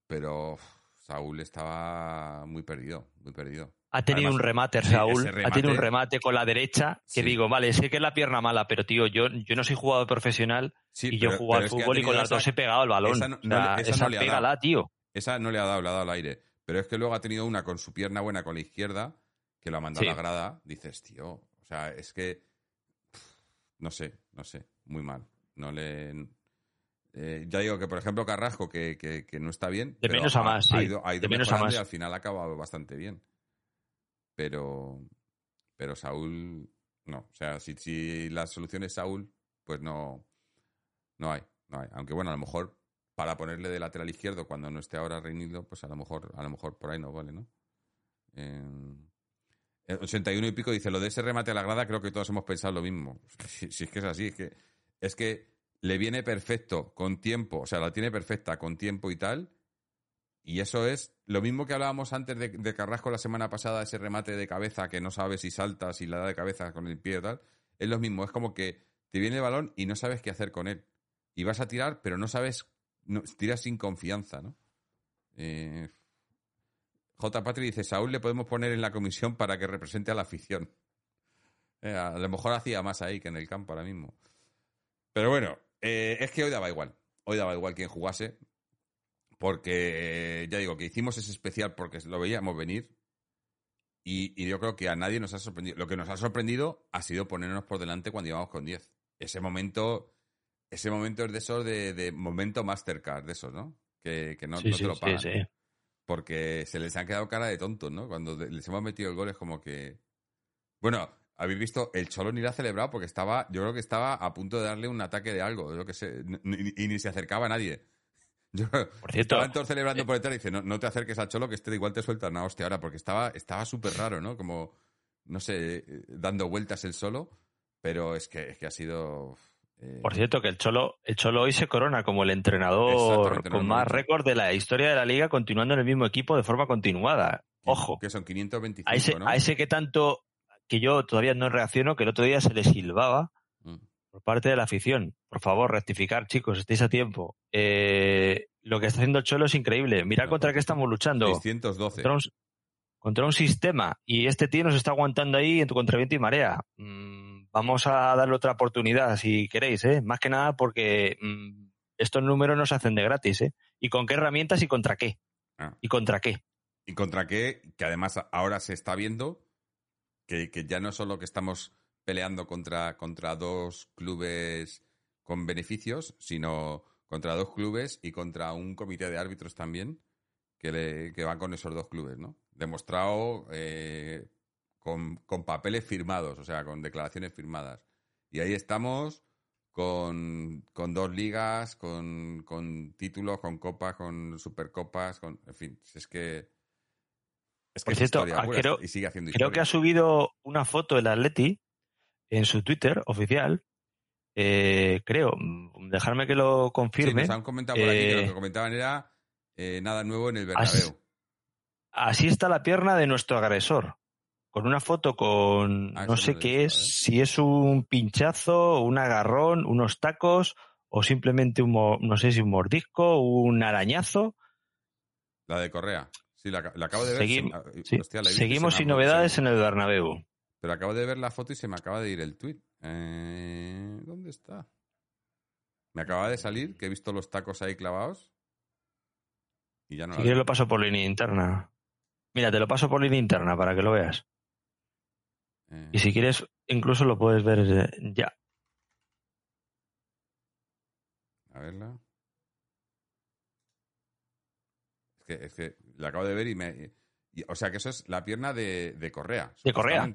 [SPEAKER 1] pero Saúl estaba muy perdido, muy perdido.
[SPEAKER 2] Ha tenido
[SPEAKER 1] Además,
[SPEAKER 2] un remate, Saúl. Ha tenido un
[SPEAKER 1] remate-
[SPEAKER 2] con la derecha que
[SPEAKER 1] Sí.
[SPEAKER 2] digo, vale, sé que es la pierna mala, pero tío, yo, yo no soy jugador profesional
[SPEAKER 1] Sí,
[SPEAKER 2] y yo
[SPEAKER 1] pero
[SPEAKER 2] al fútbol y con las dos he pegado el balón.
[SPEAKER 1] esa no-
[SPEAKER 2] O
[SPEAKER 1] no le-
[SPEAKER 2] sea,
[SPEAKER 1] esa
[SPEAKER 2] esa
[SPEAKER 1] no le ha dado.
[SPEAKER 2] pégala, tío.
[SPEAKER 1] Esa no le ha dado, le ha dado al aire. Pero es que luego ha tenido una con su pierna buena con la izquierda, que lo ha mandado
[SPEAKER 2] Sí.
[SPEAKER 1] a la grada. Dices, tío, o sea, es que. pff, No sé, no sé, muy mal. No le. eh, ya digo que, por ejemplo, Carrasco, que, que- que no está bien.
[SPEAKER 2] De
[SPEAKER 1] pero
[SPEAKER 2] menos a más,
[SPEAKER 1] Ha
[SPEAKER 2] sí.
[SPEAKER 1] ido, ha ido
[SPEAKER 2] De menos a más.
[SPEAKER 1] y al final ha acabado bastante bien. Pero. Pero Saúl. No. O sea, si, si la solución es Saúl, pues no. No hay, no hay. Aunque bueno, a lo mejor para ponerle de lateral izquierdo cuando no esté ahora Reinildo, pues a lo mejor, a lo mejor por ahí no vale, ¿no? Eh, el 81 y pico dice, lo de ese remate a la grada creo que todos hemos pensado lo mismo. Si, es que es así, es que, es que le viene perfecto con tiempo, o sea, la tiene perfecta con tiempo y tal. Y eso es lo mismo que hablábamos antes de, Carrasco la semana pasada, ese remate de cabeza que no sabes si salta, si la da de cabeza con el pie y tal. Es lo mismo, es como que te viene el balón y no sabes qué hacer con él. Y vas a tirar, pero no sabes, no, tiras sin confianza, ¿no? Eh, J. Patri dice, Saúl le podemos poner en la comisión para que represente a la afición. Eh, a lo mejor hacía más ahí que en el campo ahora mismo. Pero bueno, eh, es que hoy daba igual. Hoy daba igual quien jugase. Porque, eh, ya digo, que hicimos ese especial porque lo veíamos venir. Y, y yo creo que a nadie nos ha sorprendido. Lo que nos ha sorprendido ha sido ponernos por delante cuando íbamos con 10. Ese momento, ese momento es de esos de, de momento Mastercard, de esos, ¿no? Que, que no,
[SPEAKER 2] sí,
[SPEAKER 1] no
[SPEAKER 2] sí,
[SPEAKER 1] te lo
[SPEAKER 2] sí,
[SPEAKER 1] pagan.
[SPEAKER 2] sí.
[SPEAKER 1] Porque se les han quedado cara de tontos, ¿no? Cuando les hemos metido el gol es como que. Bueno, habéis visto, el Cholo ni lo ha celebrado porque estaba, yo creo que estaba a punto de darle un ataque de algo, yo que sé, y ni se acercaba a nadie. Yo,
[SPEAKER 2] Por cierto,
[SPEAKER 1] estaban todos celebrando por detrás y dice, no, no te acerques al Cholo que este igual te suelta una hostia ahora, porque estaba estaba súper raro, ¿no? Como, no sé, eh, dando vueltas el solo, pero es que, es que ha sido... eh,
[SPEAKER 2] por cierto, que el Cholo, el Cholo hoy se corona como el entrenador con más récord de la historia de la liga, continuando en el mismo equipo de forma continuada. Ojo,
[SPEAKER 1] Que son 525,
[SPEAKER 2] a ese,
[SPEAKER 1] ¿no?
[SPEAKER 2] a ese que tanto que yo todavía no reacciono, que el otro día se le silbaba
[SPEAKER 1] Mm.
[SPEAKER 2] por parte de la afición. Por favor, rectificar, chicos, estáis a tiempo. Eh, lo que está haciendo el Cholo es increíble. Mirad
[SPEAKER 1] No,
[SPEAKER 2] contra qué estamos luchando.
[SPEAKER 1] 612.
[SPEAKER 2] Contra un, contra un sistema. Y este tío nos está aguantando ahí en tu contra viento y marea. Mm, vamos a darle otra oportunidad si queréis, ¿eh? Más que nada porque mm, estos números no se hacen de gratis, ¿eh? ¿Y con qué herramientas y contra qué?
[SPEAKER 1] Ah.
[SPEAKER 2] ¿Y contra qué?
[SPEAKER 1] Y contra qué, que además ahora se está viendo que, que ya no solo que estamos peleando contra, contra dos clubes con beneficios, sino contra dos clubes y contra un comité de árbitros también que, le- que van con esos dos clubes, ¿no? Demostrado eh, con, con papeles firmados, o sea, con declaraciones firmadas. Y ahí estamos con, con dos ligas, con, con títulos, con copas, con supercopas, con, en fin, si es que... Es que
[SPEAKER 2] Por
[SPEAKER 1] es
[SPEAKER 2] cierto,
[SPEAKER 1] historia
[SPEAKER 2] ah, creo-
[SPEAKER 1] y sigue haciendo
[SPEAKER 2] Creo que ha subido una foto el Atleti en su Twitter oficial. Eh, creo, mm, dejarme que lo
[SPEAKER 1] Sí,
[SPEAKER 2] confirme.
[SPEAKER 1] nos han comentado por aquí que
[SPEAKER 2] Eh,
[SPEAKER 1] lo que comentaban era eh, nada nuevo en el
[SPEAKER 2] Así-
[SPEAKER 1] Bernabéu.
[SPEAKER 2] Así está la pierna de nuestro agresor. Con una foto con,
[SPEAKER 1] Ah,
[SPEAKER 2] no sé qué es,
[SPEAKER 1] ¿eh?
[SPEAKER 2] si es un pinchazo, un agarrón, unos tacos o simplemente un, no sé si un mordisco, un arañazo.
[SPEAKER 1] La de Correa. Sí, la, la acabo de ver.
[SPEAKER 2] Seguim-
[SPEAKER 1] se me-
[SPEAKER 2] sí,
[SPEAKER 1] hostia, la he visto y
[SPEAKER 2] Seguimos sin novedades en el Bernabéu.
[SPEAKER 1] Pero acabo de ver la foto y se me acaba de ir el tweet. Eh, ¿Dónde está? Me acaba de salir, que he visto los tacos ahí clavados. Y ya no
[SPEAKER 2] Si quieres lo paso por línea interna. Mira, te lo paso por línea interna para que lo veas. Y si quieres, incluso lo puedes ver ya.
[SPEAKER 1] A verla. Es que, es que la acabo de ver y me. y- o sea que eso es la pierna de, de Correa.
[SPEAKER 2] De Correa.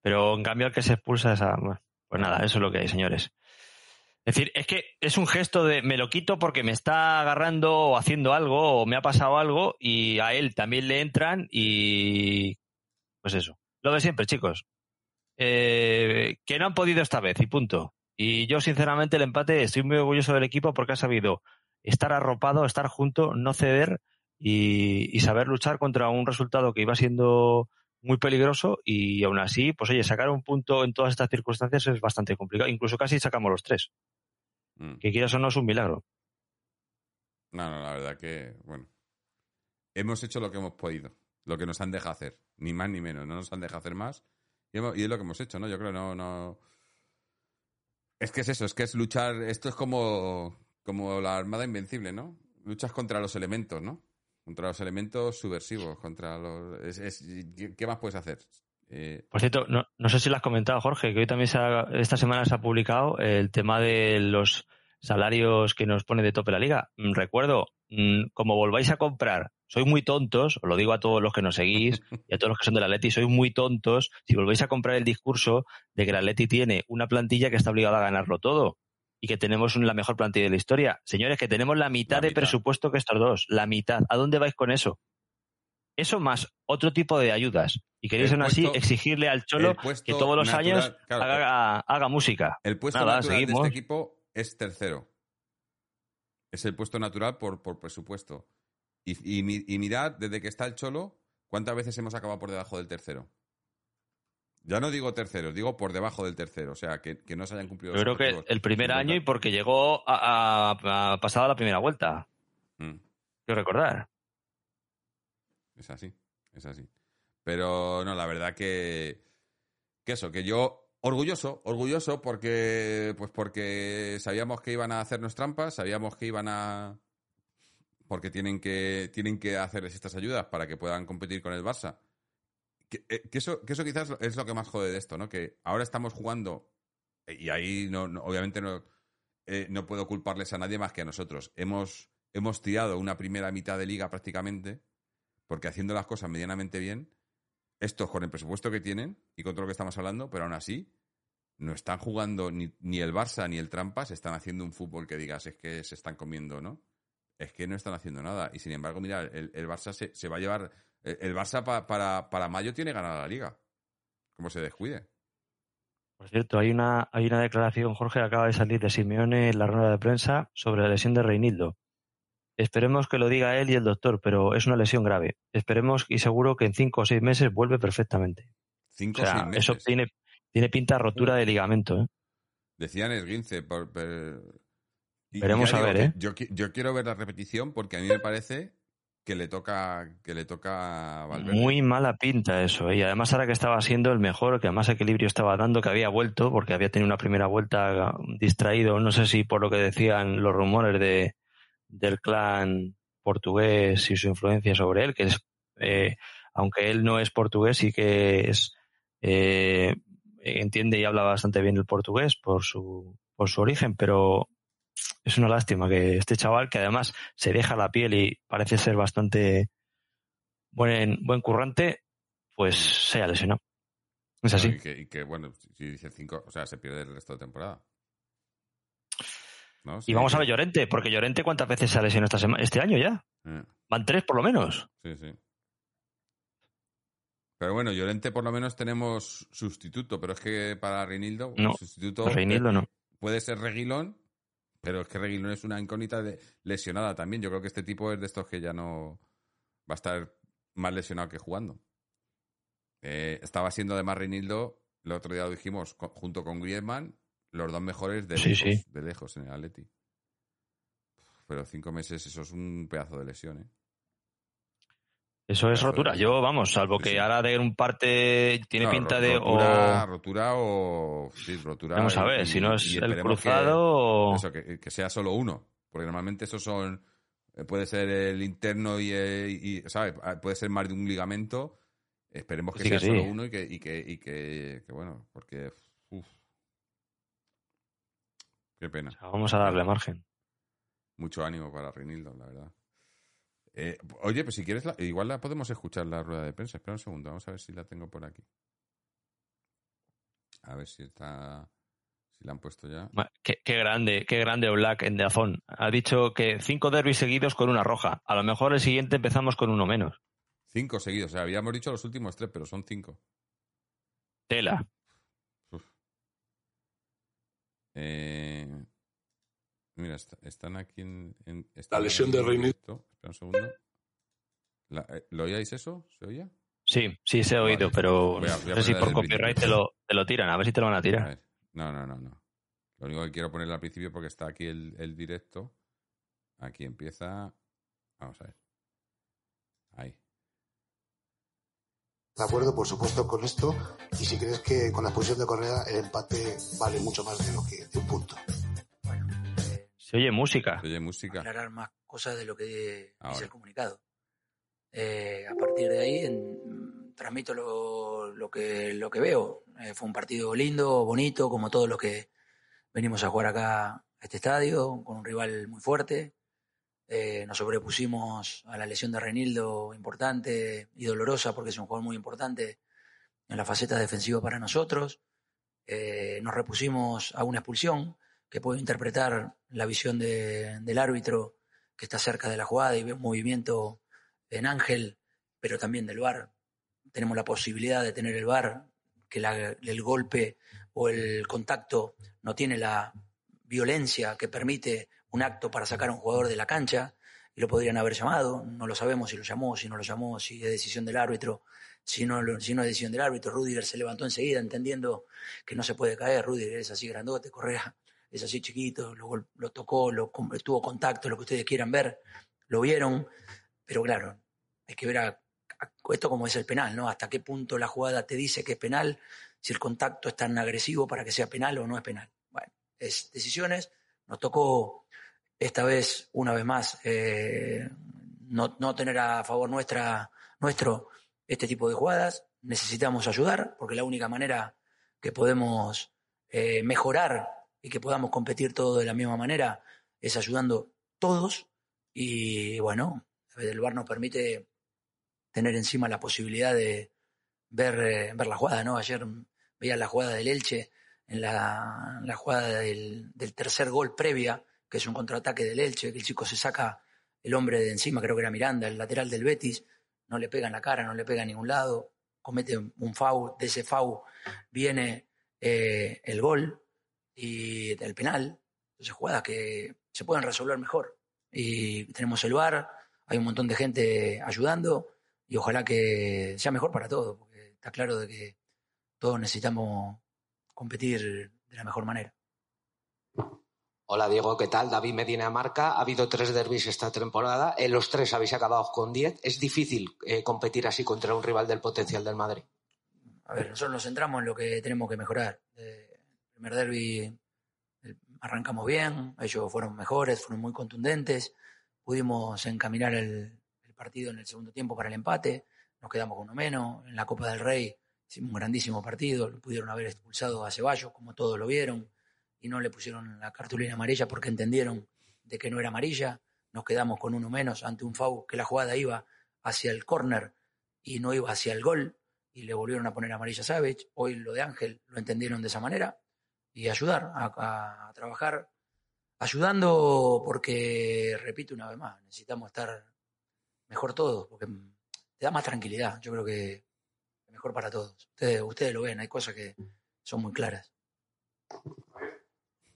[SPEAKER 2] Pero en cambio el que se expulsa es a... Pues nada, eso es lo que hay, señores. Es decir, es que es un gesto de me lo quito porque me está agarrando o haciendo algo o me ha pasado algo y a él también le entran y pues eso. Lo de siempre, chicos. Eh, que no han podido esta vez y punto. Y yo, sinceramente, el empate estoy muy orgulloso del equipo porque ha sabido estar arropado, estar junto, no ceder y, y saber luchar contra un resultado que iba siendo muy peligroso y aún así, pues oye, sacar un punto en todas estas circunstancias es bastante complicado. Incluso casi sacamos los tres.
[SPEAKER 1] Mm.
[SPEAKER 2] Que quieras o no es un milagro.
[SPEAKER 1] No, no, la verdad que, bueno. Hemos hecho lo que hemos podido, lo que nos han dejado hacer, ni más ni menos, no nos han dejado hacer más. Y, es lo que hemos hecho, ¿no? Yo creo, no, no. Es que es eso, es que es luchar. Esto es como, como la Armada Invencible, ¿no? Luchas contra los elementos, ¿no? Contra los elementos subversivos, contra los. es- es- ¿qué- ¿Qué más puedes hacer? Eh,
[SPEAKER 2] Por cierto, no, no sé si lo has comentado, Jorge, que hoy también se ha- esta semana se ha publicado el tema de los salarios que nos pone de tope la liga. Mm, Recuerdo, mm, como volváis a comprar, sois muy tontos, os lo digo a todos los que nos seguís y a todos los que son del Atleti, sois muy tontos si volvéis a comprar el discurso de que el Atleti tiene una plantilla que está obligada a ganarlo todo y que tenemos la mejor plantilla de la historia. Señores, que tenemos la mitad
[SPEAKER 1] La
[SPEAKER 2] de
[SPEAKER 1] mitad.
[SPEAKER 2] presupuesto que estos dos, la mitad. ¿A dónde vais con eso? Eso más otro tipo de ayudas. Y queréis aún así exigirle al Cholo que todos los
[SPEAKER 1] natural-
[SPEAKER 2] años
[SPEAKER 1] claro,
[SPEAKER 2] haga, haga música.
[SPEAKER 1] El puesto
[SPEAKER 2] Nada,
[SPEAKER 1] natural
[SPEAKER 2] seguimos.
[SPEAKER 1] de este equipo es tercero. Es el puesto natural por, por presupuesto. Y, y, mi- y mirad, desde que está el Cholo, ¿cuántas veces hemos acabado por debajo del tercero? Ya no digo tercero, digo por debajo del tercero. O sea, que, que no se hayan cumplido
[SPEAKER 2] Yo creo que el primer año y porque llegó a, a- a pasada la primera vuelta.
[SPEAKER 1] Mm,
[SPEAKER 2] Quiero recordar.
[SPEAKER 1] es así, es así. Pero no, la verdad que, que eso, que yo orgulloso, orgulloso porque pues porque sabíamos que iban a hacernos trampas, sabíamos que iban a porque tienen que tienen que hacerles estas ayudas para que puedan competir con el Barça. Que, eh, que eso que eso quizás es lo que más jode de esto, ¿no? Que ahora estamos jugando y ahí no, no- obviamente no eh, no puedo culparles a nadie más que a nosotros. Hemos hemos tirado una primera mitad de liga prácticamente porque haciendo las cosas medianamente bien estos con el presupuesto que tienen y con todo lo que estamos hablando, pero aún así no están jugando ni, ni el Barça ni el Trampas, están haciendo un fútbol que digas es que se están comiendo, ¿no? Es que no están haciendo nada. Y sin embargo, mira, el, el Barça se, se va a llevar. El, el Barça pa- para, para mayo tiene ganada la liga. Como se descuide.
[SPEAKER 2] Por cierto, hay una, hay una declaración, Jorge, que acaba de salir de Simeone en la rueda de prensa sobre la lesión de Reinildo. Esperemos que lo diga él y el doctor, pero es una lesión grave. Esperemos y seguro que en cinco o seis meses vuelve perfectamente.
[SPEAKER 1] Cinco
[SPEAKER 2] O
[SPEAKER 1] o seis meses.
[SPEAKER 2] eso tiene, tiene pinta de rotura de ligamento. ¿eh?
[SPEAKER 1] Decían esguince. Por, por- y-
[SPEAKER 2] Veremos a ver, ¿eh?
[SPEAKER 1] Yo, yo quiero ver la repetición porque a mí me parece que le toca que le toca Valverde.
[SPEAKER 2] Muy mala pinta eso. ¿eh? Y además ahora que estaba siendo el mejor, que más equilibrio estaba dando, que había vuelto, porque había tenido una primera vuelta distraído, no sé si por lo que decían los rumores de, del clan portugués y su influencia sobre él, que es, eh, aunque él no es portugués, sí que es, eh, entiende y habla bastante bien el portugués por su, por su origen, pero es una lástima que este chaval, que además se deja la piel y parece ser bastante buen, buen currante, pues sea lesionado. Es así.
[SPEAKER 1] Y que, y que, bueno, si- dice cinco, o sea, se pierde el resto de temporada. ¿No?
[SPEAKER 2] Y vamos a ver Llorente, porque Llorente cuántas veces se ha lesionado esta semana, este año ya.
[SPEAKER 1] Eh,
[SPEAKER 2] Van tres por lo menos.
[SPEAKER 1] Sí, sí. Pero bueno, Llorente por lo menos tenemos sustituto, pero es que para Reinildo,
[SPEAKER 2] No,
[SPEAKER 1] sustituto
[SPEAKER 2] Reinildo no.
[SPEAKER 1] puede ser Reguilón, pero es que Reguilón es una incógnita de lesionada también. Yo creo que este tipo es de estos que ya no va a estar más lesionado que jugando. Eh, estaba siendo además Reinildo, el otro día lo dijimos, co- junto con Griezmann, los dos mejores de
[SPEAKER 2] Sí,
[SPEAKER 1] lejos,
[SPEAKER 2] sí.
[SPEAKER 1] de lejos en el Atleti. Pero cinco meses, eso es un pedazo de lesión, ¿eh?
[SPEAKER 2] Eso es
[SPEAKER 1] Claro,
[SPEAKER 2] rotura. Yo, vamos, salvo que
[SPEAKER 1] sí.
[SPEAKER 2] ahora de un parte tiene
[SPEAKER 1] No,
[SPEAKER 2] pinta de.
[SPEAKER 1] rotura,
[SPEAKER 2] o...
[SPEAKER 1] rotura o sí, rotura.
[SPEAKER 2] Vamos a ver,
[SPEAKER 1] y-
[SPEAKER 2] si no es el
[SPEAKER 1] esperemos que-
[SPEAKER 2] cruzado o.
[SPEAKER 1] Eso, que, que sea solo uno. Porque normalmente esos son. eh, Puede ser el interno y, eh, y, ¿sabes? Ah, Puede ser más de un ligamento. Esperemos que
[SPEAKER 2] Sí
[SPEAKER 1] sea
[SPEAKER 2] que
[SPEAKER 1] solo uno y que, y que, y que, bueno, porque. uf. Qué pena.
[SPEAKER 2] O sea, vamos a darle margen.
[SPEAKER 1] Mucho ánimo para Reinildo, la verdad. Eh, oye, pues si quieres, la- igual la podemos escuchar la rueda de prensa. Espera un segundo, vamos a ver si la tengo por aquí. A ver si está, Si la han puesto ya.
[SPEAKER 2] Qué, grande, qué grande Black en Dazón. Ha dicho que cinco derbis seguidos con una roja. A lo mejor el siguiente empezamos con uno menos.
[SPEAKER 1] Cinco seguidos. O sea, habíamos dicho los últimos tres, pero son cinco.
[SPEAKER 2] Tela.
[SPEAKER 1] Eh, mira, están aquí en.
[SPEAKER 3] la lesión de Reini.
[SPEAKER 1] Espera un segundo. Eh, ¿Lo oíais eso? ¿Se oía?
[SPEAKER 2] Sí, sí se ha oído, pero no sé si por copyright te lo, te lo, tiran, a ver si te lo van a tirar.
[SPEAKER 1] no, no, no, no. Lo único que quiero poner al principio porque está aquí el, el directo. Aquí empieza. Vamos a ver. Ahí.
[SPEAKER 4] De acuerdo, por supuesto, con esto. Y si crees que con la expulsión de Correa el empate vale mucho más de lo que de un punto.
[SPEAKER 2] Se oye música.
[SPEAKER 1] Se oye música.
[SPEAKER 5] Aclarar más cosas de lo que dice el comunicado. Eh, a partir de ahí en, transmito lo, lo, que, lo que veo. Eh, fue un partido lindo, bonito, como todos los que venimos a jugar acá a este estadio, con un rival muy fuerte. Eh, nos sobrepusimos a la lesión de Renildo, importante y dolorosa porque es un jugador muy importante en la faceta defensiva para nosotros. Eh, nos repusimos a una expulsión que puede interpretar la visión del árbitro que está cerca de la jugada y ve un movimiento en Ángel, pero también del VAR. Tenemos la posibilidad de tener el VAR, que el golpe o el contacto no tiene la violencia que permite un acto para sacar a un jugador de la cancha y lo podrían haber llamado, no lo sabemos si lo llamó, si no lo llamó, si es decisión del árbitro, si no, si no es decisión del árbitro. Rudiger se levantó enseguida entendiendo que no se puede caer, Rudiger es así grandote, Correa es así chiquito, lo, lo tocó, tuvo contacto, lo que ustedes quieran ver, lo vieron, pero claro, hay que ver esto como es el penal, ¿no? Hasta qué punto la jugada te dice que es penal, si el contacto es tan agresivo para que sea penal o no es penal. Bueno, es decisiones. Nos tocó esta vez, una vez más, eh, no, no, tener a favor nuestra, nuestro este tipo de jugadas. Necesitamos ayudar, porque la única manera que podemos eh, mejorar y que podamos competir todos de la misma manera es ayudando todos. Y bueno, el VAR nos permite tener encima la posibilidad de ver, eh, ver la jugada, ¿no? Ayer veía la jugada del Elche, en la, la jugada del, del tercer gol previa, que es un contraataque del Elche, que el chico se saca el hombre de encima, creo que era Miranda, el lateral del Betis, no le pega en la cara, no le pega en ningún lado, comete un foul, de ese foul viene eh, el gol y el penal, entonces jugadas que se pueden resolver mejor. Y tenemos el VAR, hay un montón de gente ayudando y ojalá que sea mejor para todos, porque está claro de que todos necesitamos competir de la mejor manera.
[SPEAKER 6] Hola Diego, ¿qué tal? David Medina Marca. Ha habido tres derbis esta temporada. En los tres habéis acabado con diez. ¿Es difícil eh, competir así contra un rival del potencial del Madrid?
[SPEAKER 5] A ver, nosotros nos centramos en lo que tenemos que mejorar. el primer derby arrancamos bien, ellos fueron mejores, fueron muy contundentes. Pudimos encaminar el, el partido en el segundo tiempo para el empate. Nos quedamos con uno menos. En la Copa del Rey hicimos un grandísimo partido. Pudieron haber expulsado a Ceballos, como todos lo vieron y no le pusieron la cartulina amarilla porque entendieron de que no era amarilla. Nos quedamos con uno menos ante un FAU que la jugada iba hacia el córner y no iba hacia el gol y le volvieron a poner amarilla a Savage. Hoy lo de Ángel lo entendieron de esa manera y ayudar a, trabajar, ayudando porque, repito una vez más, necesitamos estar mejor todos porque te da más tranquilidad. Yo creo que es mejor para todos. Ustedes, lo ven, hay cosas que son muy claras.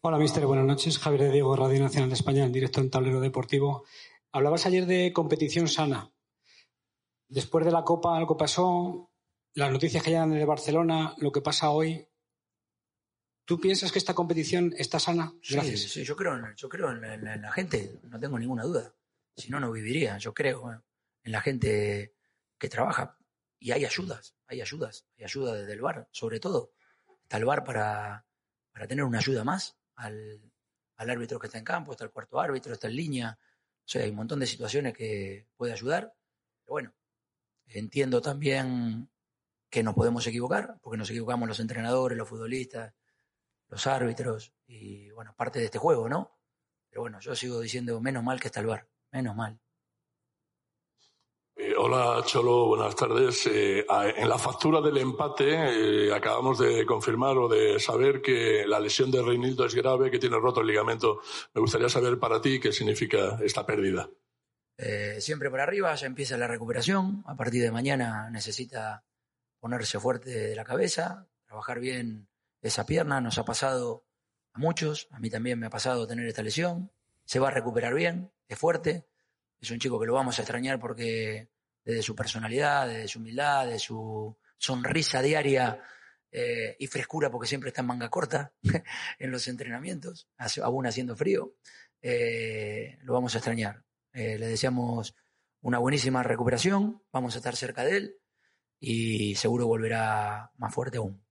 [SPEAKER 7] Hola, mister. Buenas noches. Javier de Diego, Radio Nacional de España, en directo en Tablero Deportivo. Hablabas ayer de competición sana. Después de la Copa, algo pasó. Las noticias que llegan de Barcelona, lo que pasa hoy. ¿Tú piensas que esta competición está sana?
[SPEAKER 5] Gracias. Sí, yo creo, yo creo en, la, gente, no tengo ninguna duda. Si no, no viviría. Yo creo en la gente que trabaja. Y hay ayudas, hay ayudas, hay ayuda desde el bar, sobre todo. Está el bar para, para tener una ayuda más al, árbitro que está en campo, está el cuarto árbitro, está en línea. O sea, hay un montón de situaciones que puede ayudar. Pero bueno, entiendo también que nos podemos equivocar, porque nos equivocamos los entrenadores, los futbolistas, los árbitros, y bueno, parte de este juego, ¿no? Pero bueno, yo sigo diciendo, menos mal que está el bar, menos mal.
[SPEAKER 3] Eh, hola Cholo, buenas tardes. Eh, en la factura del empate eh, acabamos de confirmar o de saber que la lesión de Reinildo es grave, que tiene roto el ligamento. Me gustaría saber para ti qué significa esta pérdida.
[SPEAKER 5] siempre por arriba, ya empieza la recuperación. A partir de mañana necesita ponerse fuerte de la cabeza, trabajar bien esa pierna. Nos ha pasado a muchos, a mí también me ha pasado tener esta lesión. Se va a recuperar bien, es fuerte es un chico que lo vamos a extrañar porque desde su personalidad, desde su humildad, de su sonrisa diaria eh, y frescura, porque siempre está en manga corta en los entrenamientos, aún haciendo frío, eh, lo vamos a extrañar. Eh, le deseamos una buenísima recuperación, vamos a estar cerca de él y seguro volverá más fuerte aún.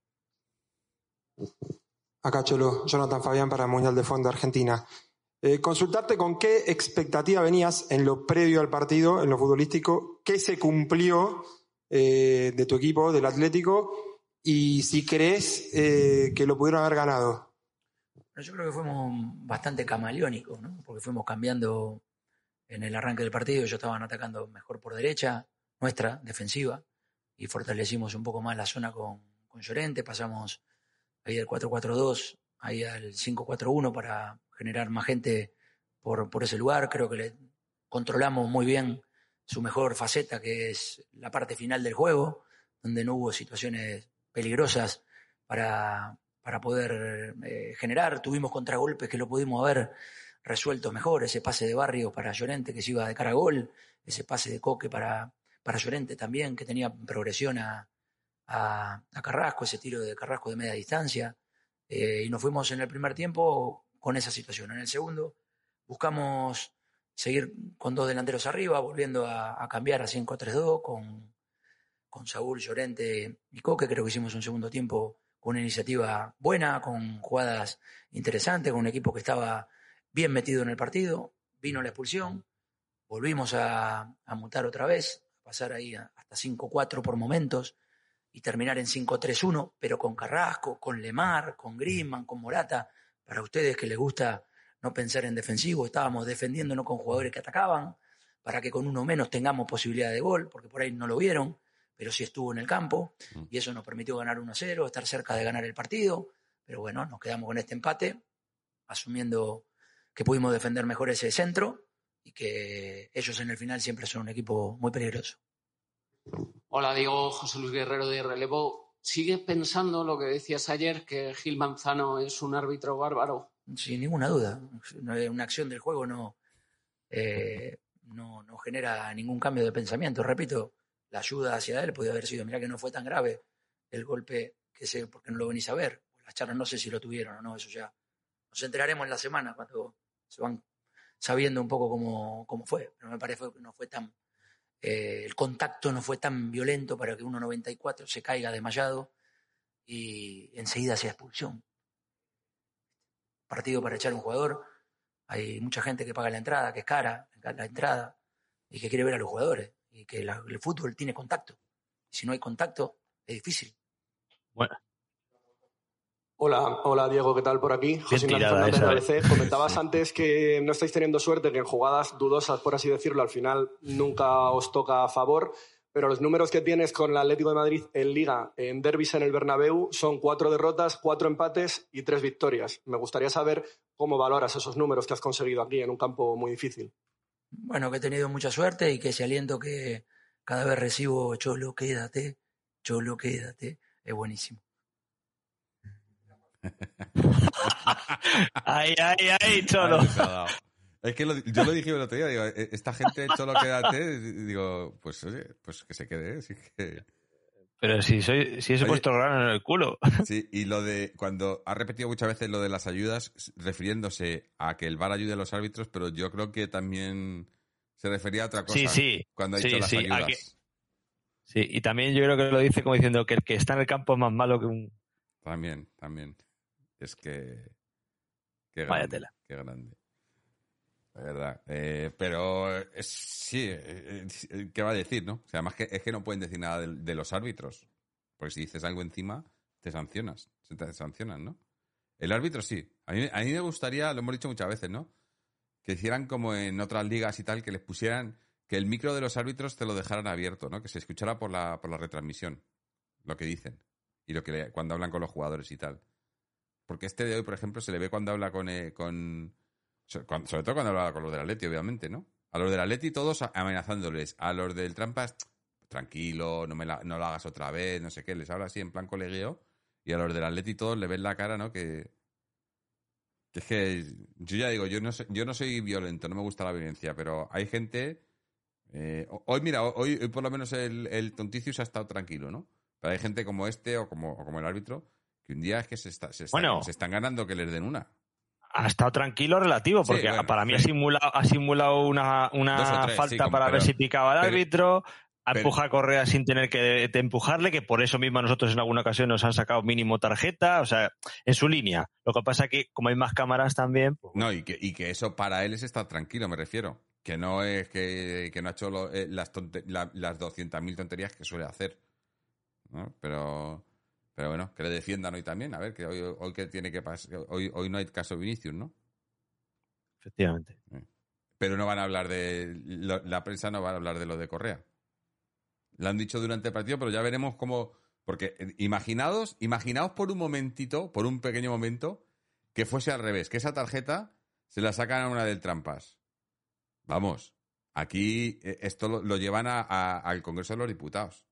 [SPEAKER 8] Acá Cholo, Jonathan Fabián para Mundial de Fondo Argentina. Eh, consultarte con qué expectativa venías en lo previo al partido, en lo futbolístico, qué se cumplió eh, de tu equipo, del Atlético, y si crees eh, que lo pudieron haber ganado.
[SPEAKER 5] Yo creo que fuimos bastante camaleónicos, ¿no? porque fuimos cambiando en el arranque del partido, ellos estaban atacando mejor por derecha, nuestra, defensiva, y fortalecimos un poco más la zona con, con Llorente, pasamos ahí del 4-4-2, ahí al 5-4-1 para generar más gente por, por ese lugar. Creo que le controlamos muy bien su mejor faceta, que es la parte final del juego, donde no hubo situaciones peligrosas para, para poder eh, generar. Tuvimos contragolpes que lo pudimos haber resuelto mejor. Ese pase de Barrio para Llorente que se iba de cara a gol, ese pase de Coque para, para Llorente también, que tenía progresión a, a, Carrasco, ese tiro de Carrasco de media distancia. Eh, y nos fuimos en el primer tiempo con esa situación. En el segundo buscamos seguir con dos delanteros arriba, volviendo a, cambiar a 5-3-2 con, con Saúl, Llorente y Coque. Creo que hicimos un segundo tiempo con una iniciativa buena, con jugadas interesantes, con un equipo que estaba bien metido en el partido. Vino la expulsión, volvimos a, a mutar otra vez, a pasar ahí hasta 5-4 por momentos y terminar en 5-3-1, pero con Carrasco, con Lemar, con Griezmann, con Morata para ustedes que les gusta no pensar en defensivo, estábamos defendiéndonos con jugadores que atacaban, para que con uno menos tengamos posibilidad de gol, porque por ahí no lo vieron, pero sí estuvo en el campo, mm. y eso nos permitió ganar 1-0, estar cerca de ganar el partido, pero bueno, nos quedamos con este empate, asumiendo que pudimos defender mejor ese centro y que ellos en el final siempre son un equipo muy peligroso.
[SPEAKER 9] Hola, digo José Luis Guerrero de Relevo. ¿Sigue pensando lo que decías ayer, que Gil Manzano es un árbitro bárbaro?
[SPEAKER 5] Sin ninguna duda. Una acción del juego no, eh, no, no, genera ningún cambio de pensamiento. Repito, la ayuda hacia él podría haber sido, mira que no fue tan grave el golpe, que sé, porque no lo venís a ver. Las charlas no sé si lo tuvieron o no, eso ya. Nos enteraremos en la semana cuando se van sabiendo un poco cómo, cómo fue. Pero me parece que no fue tan eh, el contacto no fue tan violento para que 1.94 se caiga desmayado y enseguida sea expulsión. Partido para echar un jugador, hay mucha gente que paga la entrada, que es cara la entrada y que quiere ver a los jugadores y que el fútbol tiene contacto. Si no hay contacto, es difícil.
[SPEAKER 2] Bueno,
[SPEAKER 10] Hola, hola Diego, ¿qué tal por aquí? José Fernández Comentabas antes que no estáis teniendo suerte, que en jugadas dudosas, por así decirlo, al final nunca os toca a favor, pero los números que tienes con el Atlético de Madrid en Liga, en derbis en el Bernabéu, son cuatro derrotas, cuatro empates y tres victorias. Me gustaría saber cómo valoras esos números que has conseguido aquí en un campo muy difícil.
[SPEAKER 5] Bueno, que he tenido mucha suerte y que ese aliento que cada vez recibo, Cholo, quédate, Cholo, quédate, es buenísimo
[SPEAKER 2] ay, ay, ay, Cholo.
[SPEAKER 1] Es que yo lo dije el otro día, digo, e, esta gente Cholo quédate, digo, pues oye, pues que se quede, sí que...
[SPEAKER 2] Pero si soy, si he puesto grano en el culo.
[SPEAKER 1] Sí, y lo de cuando ha repetido muchas veces lo de las ayudas, refiriéndose a que el VAR ayude a los árbitros, pero yo creo que también se refería a otra cosa.
[SPEAKER 2] Sí, sí.
[SPEAKER 1] Cuando ha dicho las ayudas.
[SPEAKER 2] Sí, y también yo creo que lo dice como diciendo que el que está en el campo es más malo que un.
[SPEAKER 1] También, también. Es que.
[SPEAKER 2] Qué grande, Vaya tela.
[SPEAKER 1] Qué grande. La verdad. Eh, pero es, sí, eh, eh, ¿qué va a decir, no? O sea, además que es que no pueden decir nada de, los árbitros. Porque si dices algo encima, te sancionas. Se te sancionan, ¿no? El árbitro sí. A mí, a mí me gustaría, lo hemos dicho muchas veces, ¿no? Que hicieran como en otras ligas y tal, que les pusieran que el micro de los árbitros te lo dejaran abierto, ¿no? Que se escuchara por la, por la retransmisión lo que dicen y lo que cuando hablan con los jugadores y tal. Porque este de hoy, por ejemplo, se le ve cuando habla con, eh, con sobre todo cuando habla con los del Atleti, obviamente, ¿no? A los del Atleti todos amenazándoles, a los del Trampas, tranquilo, no, me no lo hagas otra vez, no sé qué, les habla así en plan colegueo, y a los del Atleti todos le ven la cara, ¿no? Que, es que yo ya digo, yo no, soy, yo no soy violento, no me gusta la violencia, pero hay gente... Eh, hoy, mira, hoy, por lo menos el, el Tonticius ha estado tranquilo, ¿no? Pero hay gente como este o como, como el árbitro que un día es que se, está, se, están ganando que les den una.
[SPEAKER 2] Ha estado tranquilo relativo, porque para mí ha simulado, ha simulado una, una falta para ver si picaba el árbitro, empuja a Correa sin tener que empujarle, que por eso mismo nosotros en alguna ocasión nos han sacado mínimo tarjeta, o sea, en su línea. Lo que pasa es que como hay más cámaras también...
[SPEAKER 1] Pues no, y que, y que eso para él es estar tranquilo, me refiero. Que no es que, que no ha hecho eh, las, las 200.000 tonterías que suele hacer. Pero, pero bueno, que le defiendan hoy también. A ver, que hoy, hoy que tiene que pasar. Hoy, hoy no hay caso Vinicius, ¿no?
[SPEAKER 2] Efectivamente.
[SPEAKER 1] Pero no van a hablar de. la prensa no va a hablar de lo de Correa. Lo han dicho durante el partido, pero ya veremos cómo. Porque eh, imaginaos, imaginaos por un momentito, por un pequeño momento, que fuese al revés, que esa tarjeta se la sacan a una del trampas. Vamos, aquí eh, esto lo, llevan al Congreso de los Diputados.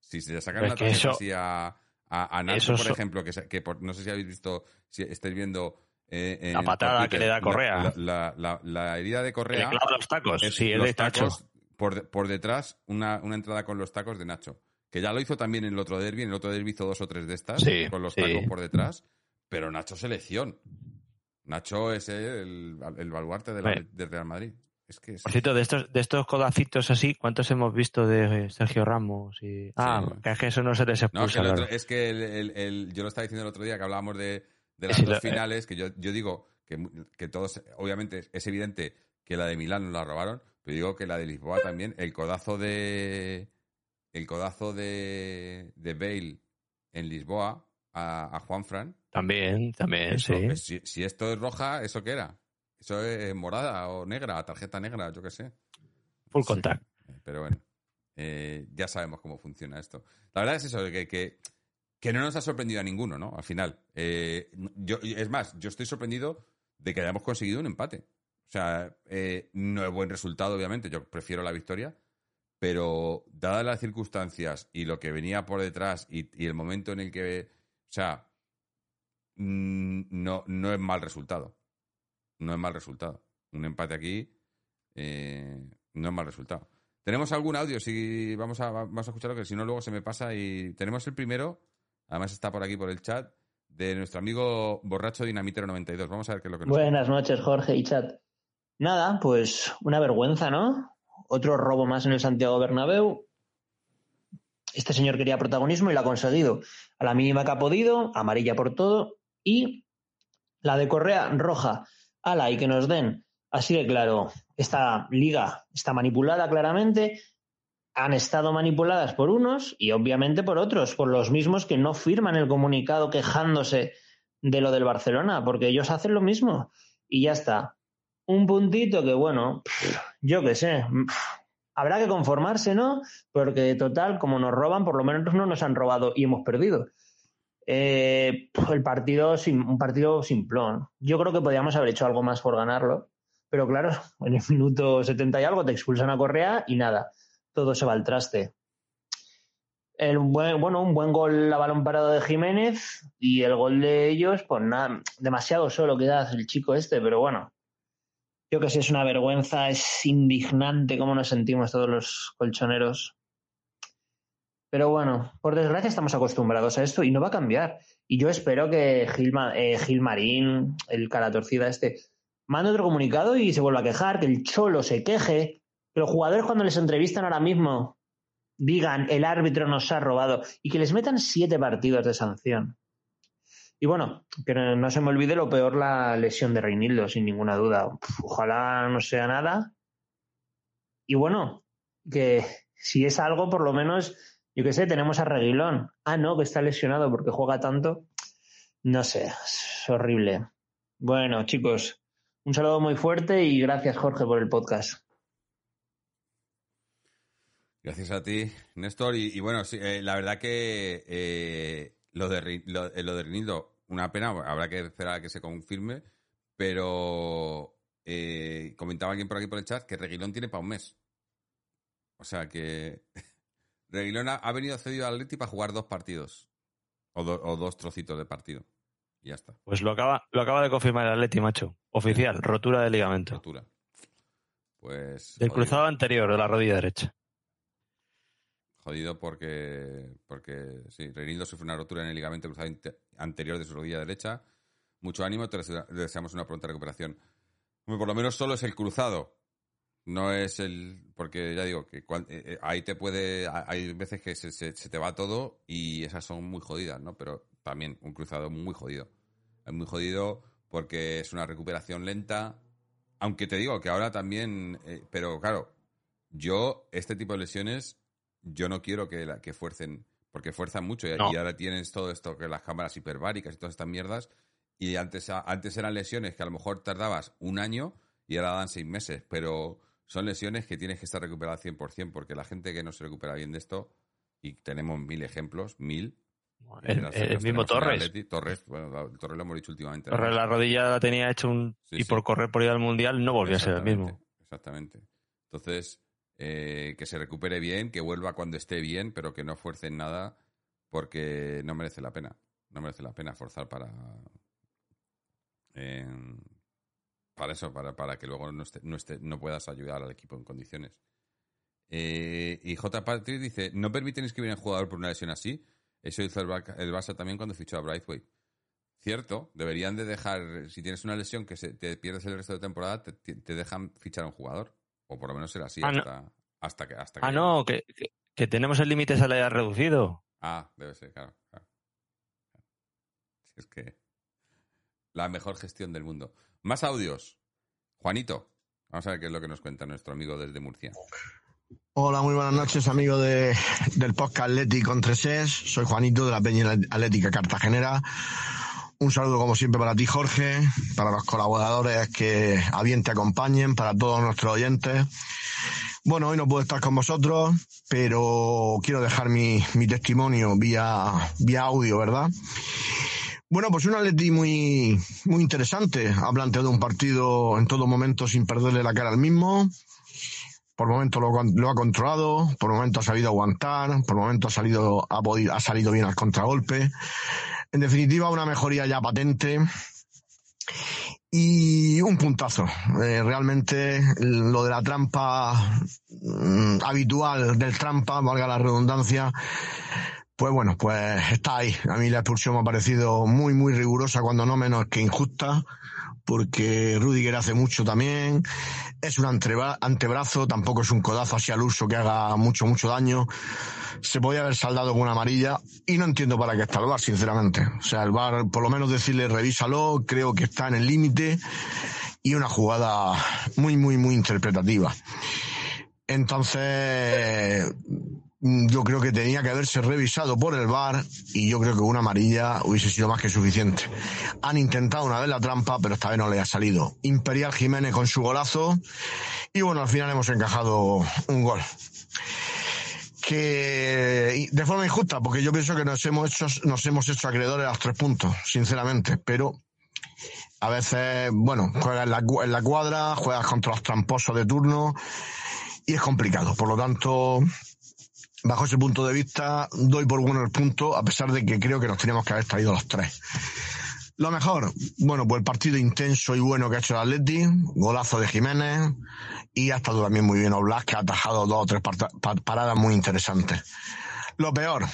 [SPEAKER 1] Si se le sacan la tarjeta así a, a, Nacho, por ejemplo, que, que no sé si habéis visto, si estáis viendo.
[SPEAKER 2] Eh, la patada que le da Correa.
[SPEAKER 1] La, la, la, herida de Correa.
[SPEAKER 2] Le los tacos, sí, es de tacos,
[SPEAKER 1] por, por, detrás, una, una, entrada con los tacos de Nacho. Que ya lo hizo también en el otro derby. En el otro derby hizo dos o tres de estas, con los tacos por detrás. Pero Nacho selección. Nacho es el, el baluarte de del Real Madrid.
[SPEAKER 2] Por cierto, de estos, de estos codacitos así, ¿cuántos hemos visto de Sergio Ramos? Y... Ah, que es que eso no se les expulsa.
[SPEAKER 1] es que el, yo lo estaba diciendo el otro día que hablábamos de, las dos finales, que yo, yo digo que, que, todos, obviamente es evidente que la de Milán nos la robaron, pero digo que la de Lisboa también, el codazo de el codazo de, de Bale en Lisboa a, a Juan Fran.
[SPEAKER 2] También, también, sí.
[SPEAKER 1] Si, si, esto es roja, ¿eso qué era? Eso es morada o negra, tarjeta negra, yo qué sé.
[SPEAKER 2] Full contact.
[SPEAKER 1] pero bueno, eh, ya sabemos cómo funciona esto. La verdad es eso, que, que, que no nos ha sorprendido a ninguno, ¿no? Al final. Eh, yo, es más, yo estoy sorprendido de que hayamos conseguido un empate. O sea, eh, no es buen resultado, obviamente, yo prefiero la victoria, pero dadas las circunstancias y lo que venía por detrás y, el momento en el que, o sea, mm, no, no es mal resultado no es mal resultado. Un empate aquí eh, no es mal resultado. ¿Tenemos algún audio? Si vamos a, vamos a escucharlo, que si no, luego se me pasa. Y tenemos el primero, además está por aquí por el chat, de nuestro amigo Borracho Dinamitero 92. Vamos a ver qué es lo que
[SPEAKER 11] nos Buenas noches, Jorge y chat. Nada, pues una vergüenza, ¿no? Otro robo más en el Santiago Bernabéu. Este señor quería protagonismo y lo ha conseguido. A la mínima que ha podido, amarilla por todo. Y la de Correa, roja ala, y que nos den. Así de claro, esta liga está manipulada claramente, han estado manipuladas por unos y obviamente por otros, por los mismos que no firman el comunicado quejándose de lo del Barcelona, porque ellos hacen lo mismo y ya está. Un puntito que, bueno, yo qué sé, habrá que conformarse, ¿no? Porque total, como nos roban, por lo menos no nos han robado y hemos perdido. Eh, el partido, un partido simplón. Yo creo que podríamos haber hecho algo más por ganarlo, pero claro, en el minuto 70 y algo te expulsan a Correa y nada, todo se va al traste. El bueno, un buen gol a balón parado de Jiménez y el gol de ellos, pues nada, demasiado solo queda el chico este, pero bueno, yo que sé, es una vergüenza, es indignante cómo nos sentimos todos los colchoneros. Pero bueno, por desgracia estamos acostumbrados a esto y no va a cambiar. Y yo espero que eh, Gil Marín, el cara torcida este, mande otro comunicado y se vuelva a quejar, que el cholo se queje, que los jugadores cuando les entrevistan ahora mismo digan el árbitro nos ha robado y que les metan siete partidos de sanción. Y bueno, que no, se me olvide lo peor la lesión de Reinildo, sin ninguna duda. ojalá no sea nada. Y bueno, que si es algo, por lo menos yo qué sé, tenemos a Reguilón. Ah, no, que está lesionado porque juega tanto. No sé, es horrible. Bueno, chicos, un saludo muy fuerte y gracias, Jorge, por el podcast.
[SPEAKER 1] Gracias a ti, Néstor. Y, bueno, eh, la verdad que eh, lo de eh, lo de una pena, habrá que esperar a que se confirme, pero comentaba alguien por aquí por el chat que Reguilón tiene para un mes. O sea que Reguilón ha, venido cedido al Atleti para jugar dos partidos. O, dos trocitos de partido. Y ya está.
[SPEAKER 2] Pues lo acaba, lo acaba de confirmar el Atleti, macho. Oficial, rotura de ligamento. Rotura.
[SPEAKER 1] Pues.
[SPEAKER 2] Del cruzado anterior de la rodilla derecha.
[SPEAKER 1] Jodido porque, porque sí, Reinildo sufre una rotura en el ligamento cruzado anterior de su rodilla derecha. Mucho ánimo, te deseamos una pronta recuperación. Por lo menos solo es el cruzado. No es el. Porque ya digo, que eh, eh, ahí te puede. Hay veces que se, se, te va todo y esas son muy jodidas, ¿no? Pero también un cruzado muy jodido. Es muy jodido porque es una recuperación lenta. Aunque te digo que ahora también. Eh, pero claro, yo, este tipo de lesiones yo no quiero que, la, que fuercen, porque fuerzan mucho y, ahora tienes todo esto, que las cámaras hiperbáricas y todas estas mierdas, y antes, antes eran lesiones que a lo mejor tardabas un año y ahora dan seis meses, pero son lesiones que tienes que estar recuperado al 100%, porque la gente que no se recupera bien de esto, y tenemos mil ejemplos, mil,
[SPEAKER 2] el, mismo Torres.
[SPEAKER 1] Torres, bueno, Torres lo hemos dicho últimamente.
[SPEAKER 2] Torres la rodilla la tenía hecho un... y por correr por ir al Mundial no volvió a ser el mismo.
[SPEAKER 1] Exactamente. Entonces, eh, que se recupere bien, que vuelva cuando esté bien, pero que no fuercen nada porque no merece la pena. No merece la pena forzar para. Para eso, para, para que luego no, esté, no, esté, no puedas ayudar al equipo en condiciones. Eh, y J. Patrick dice: No permiten inscribir a un jugador por una lesión así. Eso hizo el, el Barça también cuando fichó a Brightway. Cierto, deberían de dejar, si tienes una lesión que se, te pierdes el resto de temporada, te dejan fichar a un jugador. O por lo menos será así ah, hasta, que, hasta
[SPEAKER 2] Ah, no, que, que, tenemos el límite salarial reducido.
[SPEAKER 1] Ah, debe ser, claro, Es que la mejor gestión del mundo. Más audios. Juanito, vamos a ver qué es lo que nos cuenta nuestro amigo desde Murcia.
[SPEAKER 12] Hola, muy buenas noches, amigo de, del podcast Atleti con 3 Soy Juanito de la Peña Atlética Cartagenera. Un saludo como siempre para ti, Jorge, para los colaboradores que a bien te acompañen, para todos nuestros oyentes. Bueno, hoy no puedo estar con vosotros, pero quiero dejar mi, testimonio vía, vía audio, ¿verdad? Bueno, pues un Atleti muy, muy interesante. Ha planteado un partido en todo momento sin perderle la cara al mismo. Por momento lo, lo ha controlado, por momento ha sabido aguantar, por momento ha salido, ha, podido, ha salido bien al contragolpe. En definitiva, una mejoría ya patente y un puntazo. Eh, realmente lo de la trampa mm, habitual del trampa, valga la redundancia, pues bueno, pues está ahí. A mí la expulsión me ha parecido muy, muy rigurosa, cuando no menos que injusta porque Rudiger hace mucho también, es un antebrazo, tampoco es un codazo así al uso que haga mucho, mucho daño. Se podía haber saldado con una amarilla y no entiendo para qué está el VAR, sinceramente. O sea, el VAR, por lo menos decirle revísalo, creo que está en el límite y una jugada muy, muy, muy interpretativa. Entonces, yo creo que tenía que haberse revisado por el VAR y yo creo que una amarilla hubiese sido más que suficiente. Han intentado una vez la trampa, pero esta vez no le ha salido. Imperial Jiménez con su golazo y bueno, al final hemos encajado un gol. Que de forma injusta, porque yo pienso que nos hemos hecho, nos hemos hecho acreedores a los tres puntos, sinceramente, pero a veces, bueno, juegas en la, en la cuadra, juegas contra los tramposos de turno y es complicado. Por lo tanto, bajo ese punto de vista, doy por bueno el punto, a pesar de que creo que nos teníamos que haber traído los tres. Lo mejor, bueno, pues el partido intenso y bueno que ha hecho el Atleti, golazo de Jiménez y ha estado también muy bien Oblak, que ha atajado dos o tres paradas muy interesantes. Lo peor,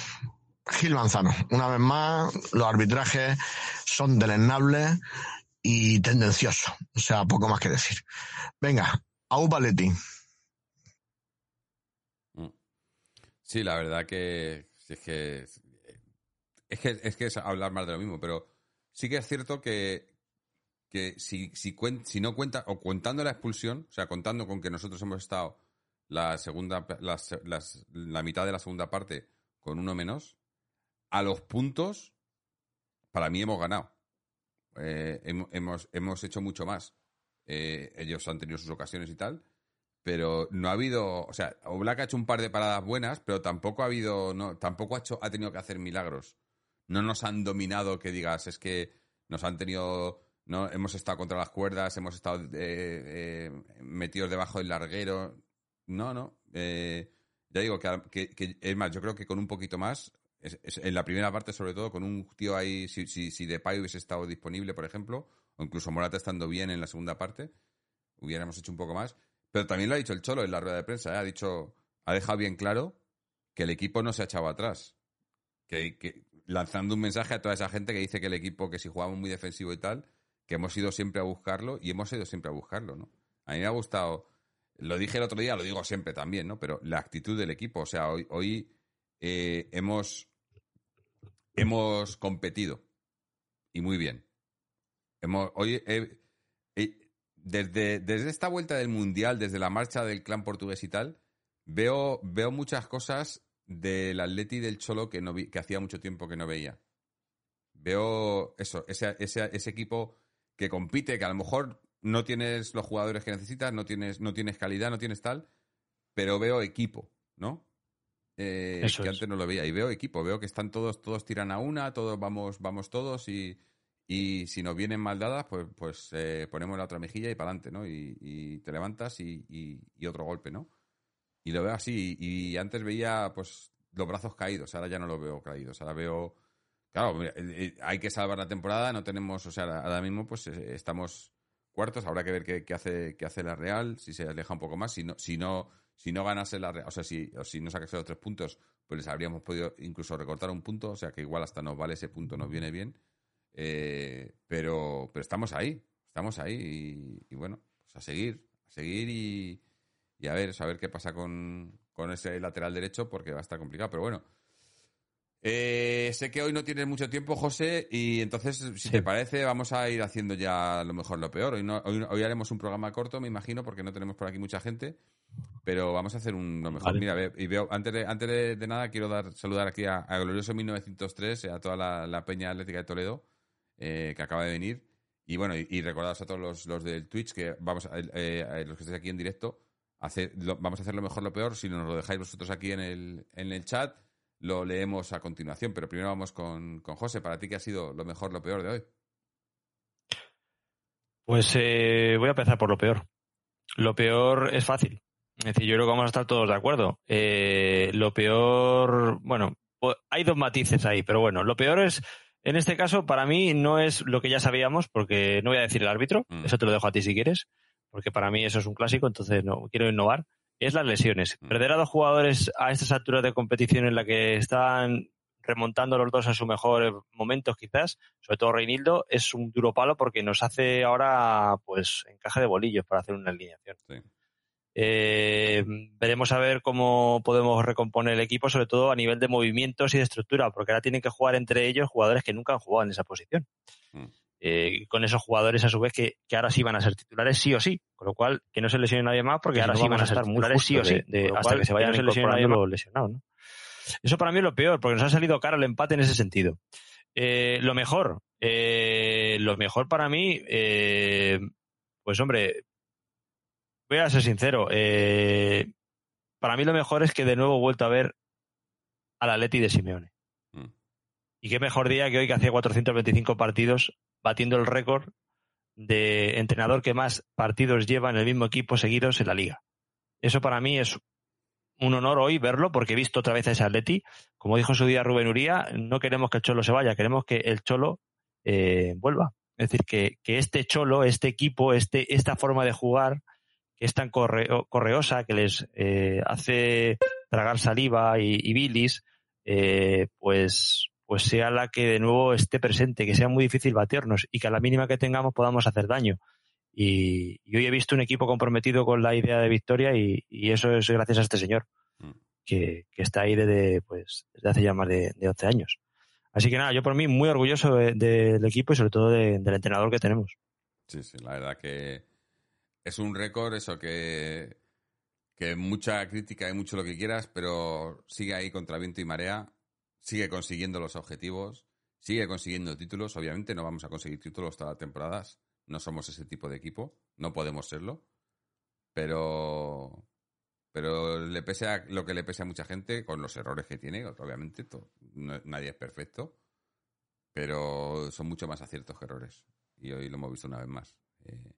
[SPEAKER 12] Gil Manzano. Una vez más, los arbitrajes son deleznables y tendenciosos. O sea, poco más que decir. Venga, a Atleti.
[SPEAKER 1] Sí, la verdad que es que es que es que es hablar más de lo mismo, pero sí que es cierto que, que si, si, si no cuenta, o contando la expulsión, o sea, contando con que nosotros hemos estado la segunda, la mitad de la segunda parte con uno menos, a los puntos, para mí hemos ganado. Eh, hemos, hemos, hecho mucho más. Eh, ellos han tenido sus ocasiones y tal, pero no ha habido, o sea, Oblak ha hecho un par de paradas buenas, pero tampoco ha habido, no, tampoco ha, hecho, ha tenido que hacer milagros. No nos han dominado que digas, es que nos han tenido, no, hemos estado contra las cuerdas, hemos estado eh, eh, metidos debajo del larguero. No, no. Eh, ya digo que, es más, yo creo que con un poquito más, en la primera parte sobre todo, con un tío ahí, si, si, si Depay hubiese estado disponible, por ejemplo, o incluso Morata estando bien en la segunda parte, hubiéramos hecho un poco más. Pero también lo ha dicho el Cholo en la rueda de prensa, ¿eh? ha dicho, ha dejado bien claro que el equipo no se ha echado atrás. Que, lanzando un mensaje a toda esa gente que dice que el equipo, que si jugamos muy defensivo y tal, que hemos ido siempre a buscarlo y hemos ido siempre a buscarlo, ¿no? A mí me ha gustado, lo dije el otro día, lo digo siempre también, ¿no? Pero la actitud del equipo, o sea, hoy, hoy eh, hemos, hemos competido y muy bien. Hemos, hoy desde, desde esta vuelta del Mundial, desde la marcha del clan portugués y tal, veo, veo muchas cosas del Atleti del Cholo que, no vi, que hacía mucho tiempo que no veía. Veo eso, ese, ese, ese equipo que compite, que a lo mejor no tienes los jugadores que necesitas, no tienes, no tienes calidad, no tienes tal, pero veo equipo, ¿no? Eh, que antes no lo veía. Y veo equipo, veo que están todos, todos tiran a una, todos vamos, vamos todos y, y si nos vienen mal dadas, pues, pues eh, ponemos la otra mejilla y para adelante, ¿no? Y, te levantas y, otro golpe, ¿no? Y lo veo así. Y, antes veía, pues, los brazos caídos. Ahora ya no los veo caídos. Ahora veo. Claro, eh, eh, hay que salvar la temporada. No tenemos. O sea, ahora mismo, pues, estamos cuartos. Habrá que ver qué, hace, qué hace la Real. Si se aleja un poco más. Si no, si no, si no ganase la Real. O sea, si, o si no sacase los tres puntos, pues les habríamos podido incluso recortar un punto. O sea, que igual hasta nos vale ese punto, nos viene bien. Eh, pero, pero estamos ahí, estamos ahí y, bueno, pues a seguir, a seguir y, y a ver, saber qué pasa con, con, ese lateral derecho porque va a estar complicado. Pero bueno, eh, sé que hoy no tienes mucho tiempo, José, y entonces, si te parece, vamos a ir haciendo ya lo mejor, lo peor. Hoy, no, hoy, haremos un programa corto, me imagino, porque no tenemos por aquí mucha gente, pero vamos a hacer un lo mejor. Mira, y veo, antes de, antes de, nada, quiero dar saludar aquí a, Glorioso 1903, a toda la, la Peña Atlética de Toledo eh, que acaba de venir. Y bueno, y, recordaros a todos los, los, del Twitch que vamos a, eh, los que estéis aquí en directo, vamos a hacer lo mejor, lo peor. Si nos lo dejáis vosotros aquí en el, en el chat, lo leemos a continuación. Pero primero vamos con, con José. Para ti, ¿qué ha sido lo mejor, lo peor de hoy?
[SPEAKER 2] Pues eh, voy a empezar por lo peor. Lo peor es fácil. Es decir, yo creo que vamos a estar todos de acuerdo. lo peor, bueno, pues hay dos matices ahí, pero bueno, lo peor es en este caso, para mí no es lo que ya sabíamos, porque no voy a decir el árbitro, mm. eso te lo dejo a ti si quieres, porque para mí eso es un clásico, entonces no quiero innovar. Es las lesiones. Mm. Perder a dos jugadores a estas alturas de competición en la que están remontando los dos a su mejor momento, quizás, sobre todo Reinildo, es un duro palo porque nos hace ahora pues encaje de bolillos para hacer una alineación. Eh, veremos a ver cómo podemos recomponer el equipo, sobre todo a nivel de movimientos y de estructura, porque ahora tienen que jugar entre ellos jugadores que nunca han jugado en esa posición. Mm. Eh, con esos jugadores, a su vez, que, ahora sí van a ser titulares sí o sí. Con lo cual, que no se lesione nadie más, porque ahora sí van a ser titulares sí o sí. hasta que se vayan no se nadie lesionado, ¿no? Eso para mí es lo peor, porque nos ha salido caro el empate en ese sentido. Eh, lo mejor, lo mejor para mí, pues hombre, voy a ser sincero. Eh, para mí lo mejor es que de nuevo he vuelto a ver al Atleti de Simeone. Mm. Y qué mejor día que hoy que hacía 425 partidos batiendo el récord de entrenador que más partidos lleva en el mismo equipo seguidos en la liga. Eso para mí es un honor hoy verlo porque he visto otra vez a ese Atleti. Como dijo su día Rubén Uría, no queremos que el Cholo se vaya, queremos que el Cholo eh, vuelva. Es decir, que, que, este Cholo, este equipo, este, esta forma de jugar, que es tan correosa, que les eh, hace tragar saliva y, bilis, eh, pues, pues sea la que de nuevo esté presente, que sea muy difícil batirnos y que a la mínima que tengamos podamos hacer daño. Y, hoy he visto un equipo comprometido con la idea de victoria y, eso es gracias a este señor, mm. que, está ahí desde, pues, desde hace ya más de, de 11 años. Así que nada, yo por mí muy orgulloso del equipo y sobre todo del entrenador que tenemos.
[SPEAKER 1] Sí, sí, la verdad que es un récord, eso que, que mucha crítica y mucho lo que quieras, pero sigue ahí contra viento y marea, sigue consiguiendo los objetivos, sigue consiguiendo títulos. Obviamente no vamos a conseguir títulos todas las temporadas, no somos ese tipo de equipo, no podemos serlo, pero pero le pese a lo que le pese a mucha gente con los errores que tiene, obviamente nadie es perfecto, pero son mucho más aciertos que errores y hoy lo hemos visto una vez más. Eh,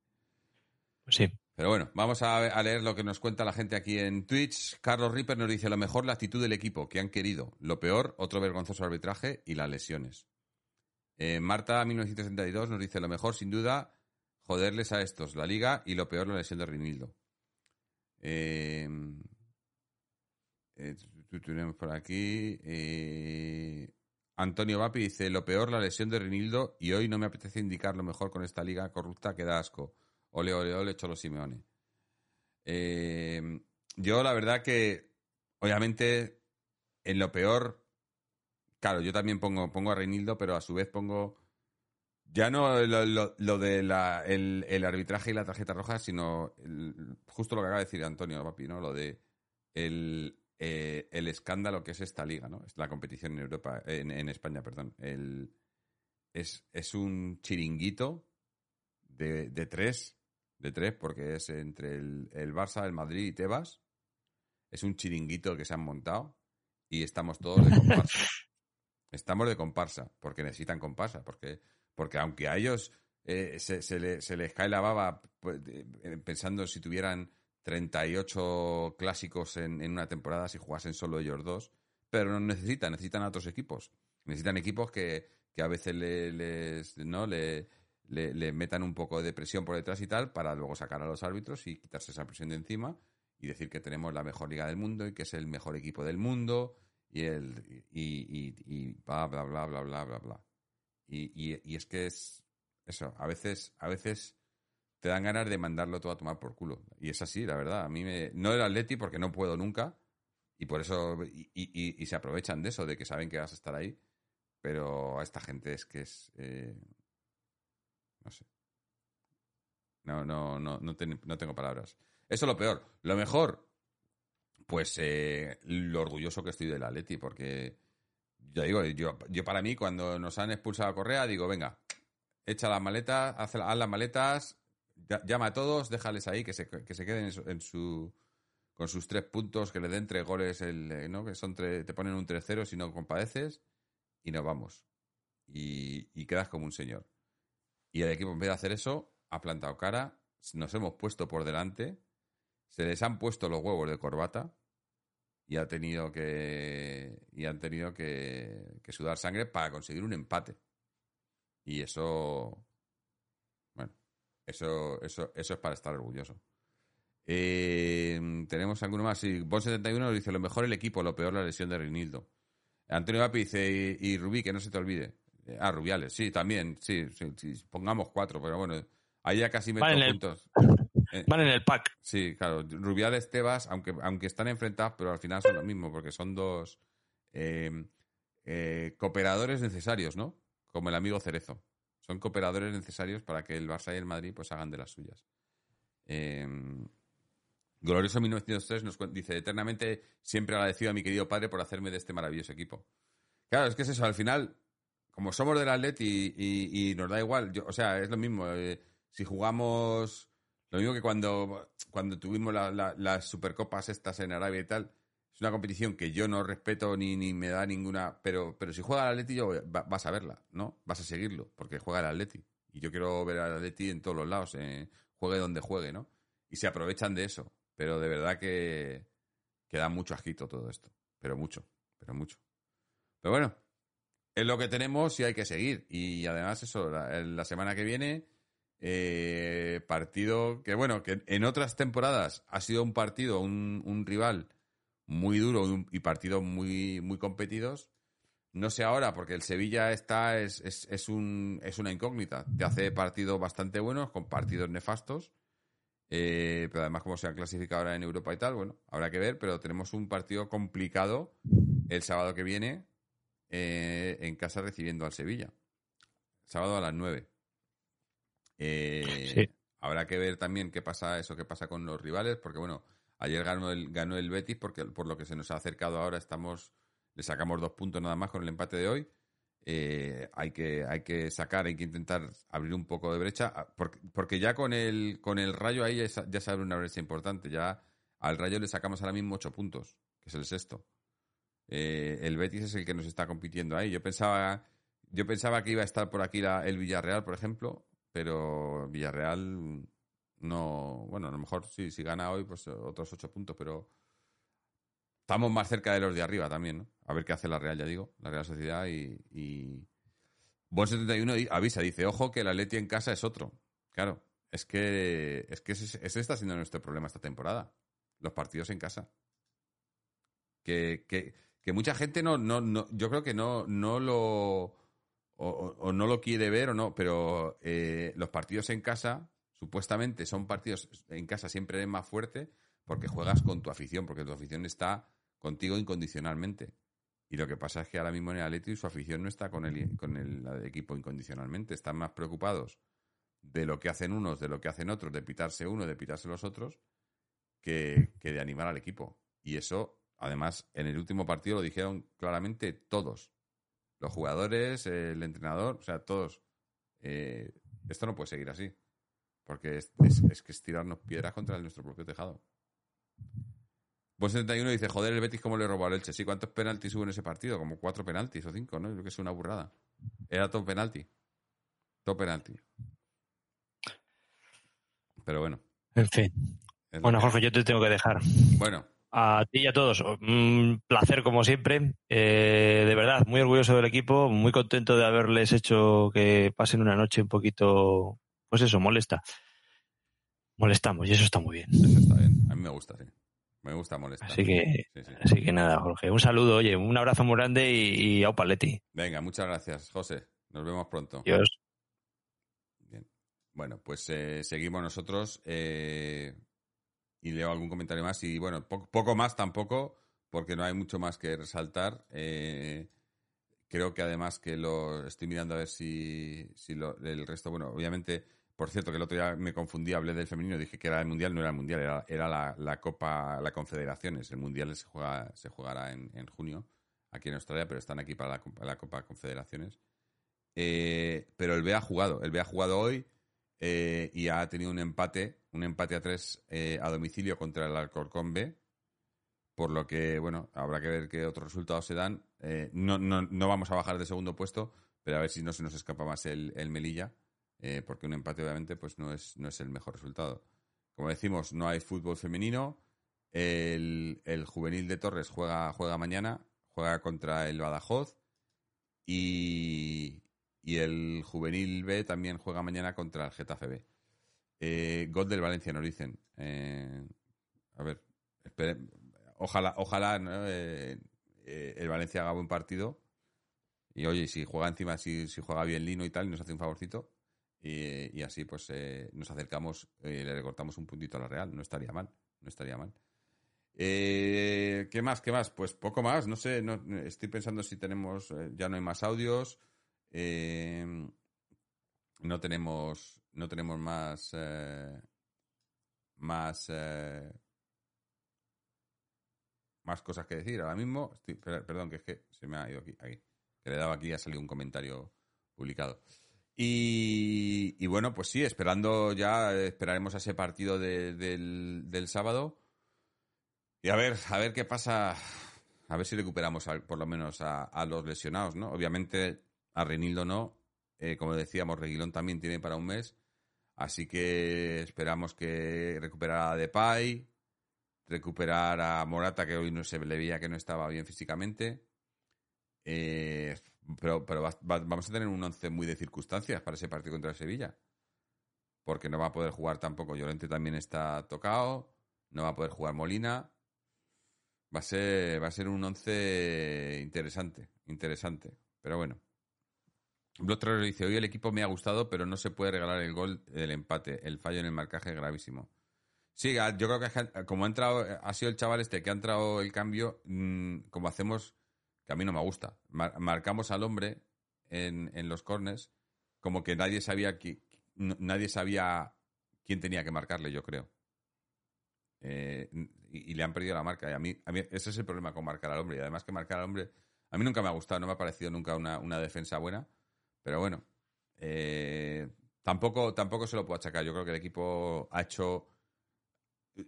[SPEAKER 2] sí.
[SPEAKER 1] Pero bueno, vamos a, leer lo que nos cuenta la gente aquí en Twitch. Carlos Ripper nos dice lo mejor la actitud del equipo, que han querido. Lo peor, otro vergonzoso arbitraje y las lesiones. Eh, Marta 1972 nos dice lo mejor, sin duda, joderles a estos, la liga y lo peor, la lesión de Rinildo. Eh, eh, tenemos por aquí. Antonio Vapi dice: Lo peor, la lesión de Rinildo. Y hoy no me apetece indicar lo mejor con esta liga corrupta que da asco. Ole, ole, ole, Cholo Simeone. yo, la verdad que, obviamente, en lo peor, claro, yo también pongo, pongo a Reinildo, pero a su vez pongo ya no lo, lo, de el, arbitraje y la tarjeta roja, sino justo lo que acaba de decir Antonio Papi, ¿no? Lo de el, eh, el escándalo que es esta liga, ¿no? La competición en Europa, en, España, perdón. El, es, es un chiringuito de, de tres, de tres, porque es entre el, el Barça, el Madrid y Tebas. Es un chiringuito que se han montado y estamos todos de comparsa. estamos de comparsa, porque necesitan comparsa, porque porque aunque a ellos eh, se, les cae la baba pues, eh, pensando si tuvieran 38 clásicos en, una temporada si jugasen solo ellos dos, pero no necesitan, necesitan a otros equipos. Necesitan equipos que, a veces le, les, ¿no? Le, le, metan un poco de presión por detrás y tal para luego sacar a los árbitros y quitarse esa presión de encima y decir que tenemos la mejor liga del mundo y que es el mejor equipo del mundo y el y, y bla bla bla bla bla bla bla. Y, es que es eso, a veces, a veces te dan ganas de mandarlo todo a tomar por culo. Y es así, la verdad. A mí me. No el Atleti porque no puedo nunca. Y por eso. Y, se aprovechan de eso, de que saben que vas a estar ahí. Pero a esta gente es que es. Eh, no sé. No, no, no, no, no, tengo palabras. Eso es lo peor. Lo mejor, pues eh, lo orgulloso que estoy del Atleti, porque yo digo, yo, yo para mí, cuando nos han expulsado a Correa, digo, venga, echa las maletas, haz, las maletas, llama a todos, déjales ahí, que se, que se queden en su, con sus tres puntos, que le den tres goles, el, eh, ¿no? que son te ponen un 3-0 si no compadeces, y nos vamos. Y, y quedas como un señor. Y el equipo, en vez de hacer eso, ha plantado cara, nos hemos puesto por delante, se les han puesto los huevos de corbata, y ha tenido que y han tenido que, sudar sangre para conseguir un empate. Y eso bueno eso eso eso es para estar orgulloso. Eh, tenemos alguno más sí Bon 71 dice lo mejor el equipo lo peor la lesión de Reinildo Antonio Vapi dice y, Rubí que no se te olvide ah Rubiales sí también sí, pongamos cuatro pero bueno ahí ya casi meto puntos
[SPEAKER 2] eh, Van en el pack.
[SPEAKER 1] Sí, claro. Rubiales, Tebas, aunque, aunque están enfrentados, pero al final son lo mismo, porque son dos em, eh, cooperadores necesarios, ¿no? Como el amigo Cerezo. Son cooperadores necesarios para que el Barça y el Madrid pues hagan de las suyas. Em, Glorioso 1903 nos dice, eternamente siempre agradecido a mi querido padre por hacerme de este maravilloso equipo. Claro, es que es eso, al final, como somos del Atleti y, nos da igual, yo, o sea, es lo mismo. Eh, si jugamos lo mismo que cuando, cuando tuvimos las supercopas estas en Arabia y tal, es una competición que yo no respeto ni, ni me da ninguna. Pero, pero si juega el Atleti, yo, vas a verla, ¿no? Vas a seguirlo, porque juega el Atleti. Y yo quiero ver al Atleti en todos los lados, eh, juegue donde juegue, ¿no? Y se aprovechan de eso. Pero de verdad que, que da mucho asquito todo esto. Pero mucho, pero mucho. Pero bueno, es lo que tenemos y hay que seguir. Y además, eso, la semana que viene eh, partido que, bueno, que en otras temporadas ha sido un partido, un, rival muy duro y partidos muy, muy competidos. No sé ahora, porque el Sevilla está, es, es, un, es una incógnita. Te hace partidos bastante buenos, con partidos nefastos. Eh, pero además, como se han clasificado ahora en Europa y tal, bueno, habrá que ver, pero tenemos un partido complicado el sábado que viene eh, en casa recibiendo al Sevilla. Sábado a las 9. Eh, habrá que ver también qué pasa eso, qué pasa con los rivales, porque bueno, ayer ganó el, ganó el Betis, porque por lo que se nos ha acercado ahora estamos, le sacamos dos puntos nada más con el empate de hoy. eh, hay, que, hay que sacar, hay que intentar abrir un poco de brecha, ah, porque, porque ya con el, con el rayo ahí ya, ya se abre una brecha importante. Ya al rayo le sacamos ahora mismo ocho puntos, que es el sexto. Eh, el Betis es el que nos está compitiendo ahí. Yo pensaba, yo pensaba que iba a estar por aquí el Villarreal, por ejemplo, pero Villarreal no, bueno, a lo mejor sí, si gana hoy, pues otros ocho puntos, pero estamos más cerca de los de arriba también, ¿no? A ver qué hace la Real, ya digo, la Real Sociedad y... y... Bon 71 avisa, dice, ojo que la Leti en casa es otro. Claro, es que, es que ese, está siendo nuestro problema esta temporada. Los partidos en casa. Que, que, que mucha gente no, no, no, yo creo que no, no lo, o, no lo quiere ver o no, pero eh, los partidos en casa, supuestamente son partidos en casa siempre más fuerte porque juegas con tu afición, porque tu afición está contigo incondicionalmente. Y lo que pasa es que ahora mismo en el Atleti su afición no está con el, con el, equipo incondicionalmente. Están más preocupados de lo que hacen unos, de lo que hacen otros, de pitarse uno, de pitarse los otros, que, que de animar al equipo. Y eso, además, en el último partido lo dijeron claramente todos. Los jugadores, el entrenador, o sea, todos. Eh, esto no puede seguir así. Porque es, es, que es tirarnos piedras contra nuestro propio tejado. Pues 71 dice, joder, el Betis cómo le robó al Elche. Sí, ¿cuántos penaltis hubo en ese partido? Como cuatro penaltis o cinco, ¿no? Yo creo que es una burrada. Era todo penalti. Todo penalti. Pero bueno.
[SPEAKER 2] En fin. Bueno, Jorge, yo te tengo que dejar.
[SPEAKER 1] Bueno.
[SPEAKER 2] A ti y a todos. Un placer, como siempre. Eh, de verdad, muy orgulloso del equipo. Muy contento de haberles hecho que pasen una noche un poquito, pues eso, molesta. Molestamos y eso está muy bien.
[SPEAKER 1] Eso está bien. A mí me gusta, sí. Me gusta molestar.
[SPEAKER 2] Así que, Así que nada, Jorge. Un saludo, oye, un abrazo muy grande y, y au paletti.
[SPEAKER 1] Venga, muchas gracias, José. Nos vemos pronto.
[SPEAKER 2] Adiós.
[SPEAKER 1] Bien. Bueno, pues eh, seguimos nosotros eh, y leo algún comentario más. Y bueno, poco más tampoco, porque no hay mucho más que resaltar. Eh, creo que además que lo estoy mirando a ver si, si lo, el resto, bueno, obviamente por cierto, que el otro día me confundí, hablé del femenino, dije que era el mundial, no era el mundial, era, era la, Copa, la Confederaciones. El mundial se, juega, se jugará en, junio aquí en Australia, pero están aquí para la, Copa Confederaciones. Eh, pero el B ha jugado, el B ha jugado hoy eh, y ha tenido un empate, un empate a tres eh, a domicilio contra el Alcorcón B. Por lo que, bueno, habrá que ver qué otros resultados se dan. No, no, no, vamos a bajar de segundo puesto, pero a ver si no se nos escapa más el, el Melilla eh, porque un empate obviamente pues no es, no es el mejor resultado. Como decimos, no hay fútbol femenino. El, juvenil de Torres juega, juega mañana, juega contra el Badajoz y, el juvenil B también juega mañana contra el Getafe B. Eh, God del Valencia nos dicen. Eh, a ver, ojalá, ojalá eh, el Valencia haga buen partido. Y oye, si juega encima, si, si juega bien Lino y tal, y nos hace un favorcito, y, así pues eh, nos acercamos, eh, le recortamos un puntito a la Real, no estaría mal, no estaría mal. Eh, ¿Qué más? ¿Qué más? Pues poco más, no sé, no, estoy pensando si tenemos, ya no hay más audios, no tenemos, no tenemos más, más, más cosas que decir ahora mismo. perdón, que es que se me ha ido aquí, aquí, que le daba aquí y ha salido un comentario publicado. Y, bueno, pues sí, esperando ya, esperaremos a ese partido del, del, sábado. Y a ver, a ver qué pasa, a ver si recuperamos por lo menos a, los lesionados, ¿no? Obviamente a Renildo no, eh, como decíamos, Reguilón también tiene para un mes, así que esperamos que recuperara a Depay, recuperar a Morata, que hoy no se le veía que no estaba bien físicamente. Eh, pero, pero vamos a tener un once muy de circunstancias para ese partido contra Sevilla. Porque no va a poder jugar tampoco. Llorente también está tocado. No va a poder jugar Molina. Va a ser, va a ser un once interesante. Interesante. Pero bueno. Blood dice, hoy el equipo me ha gustado, pero no se puede regalar el gol del empate. El fallo en el marcaje es gravísimo. Sí, yo creo que como ha entrado, ha sido el chaval este que ha entrado el cambio, mm, como hacemos a mí no me gusta. marcamos al hombre en, los corners como que nadie sabía que, nadie sabía quién tenía que marcarle, yo creo. Eh, y, le han perdido la marca. Y a mí, ese es el problema con marcar al hombre. Y además que marcar al hombre A mí nunca me ha gustado, no me ha parecido nunca una, una defensa buena. Pero bueno, eh, tampoco, tampoco se lo puedo achacar. Yo creo que el equipo ha hecho.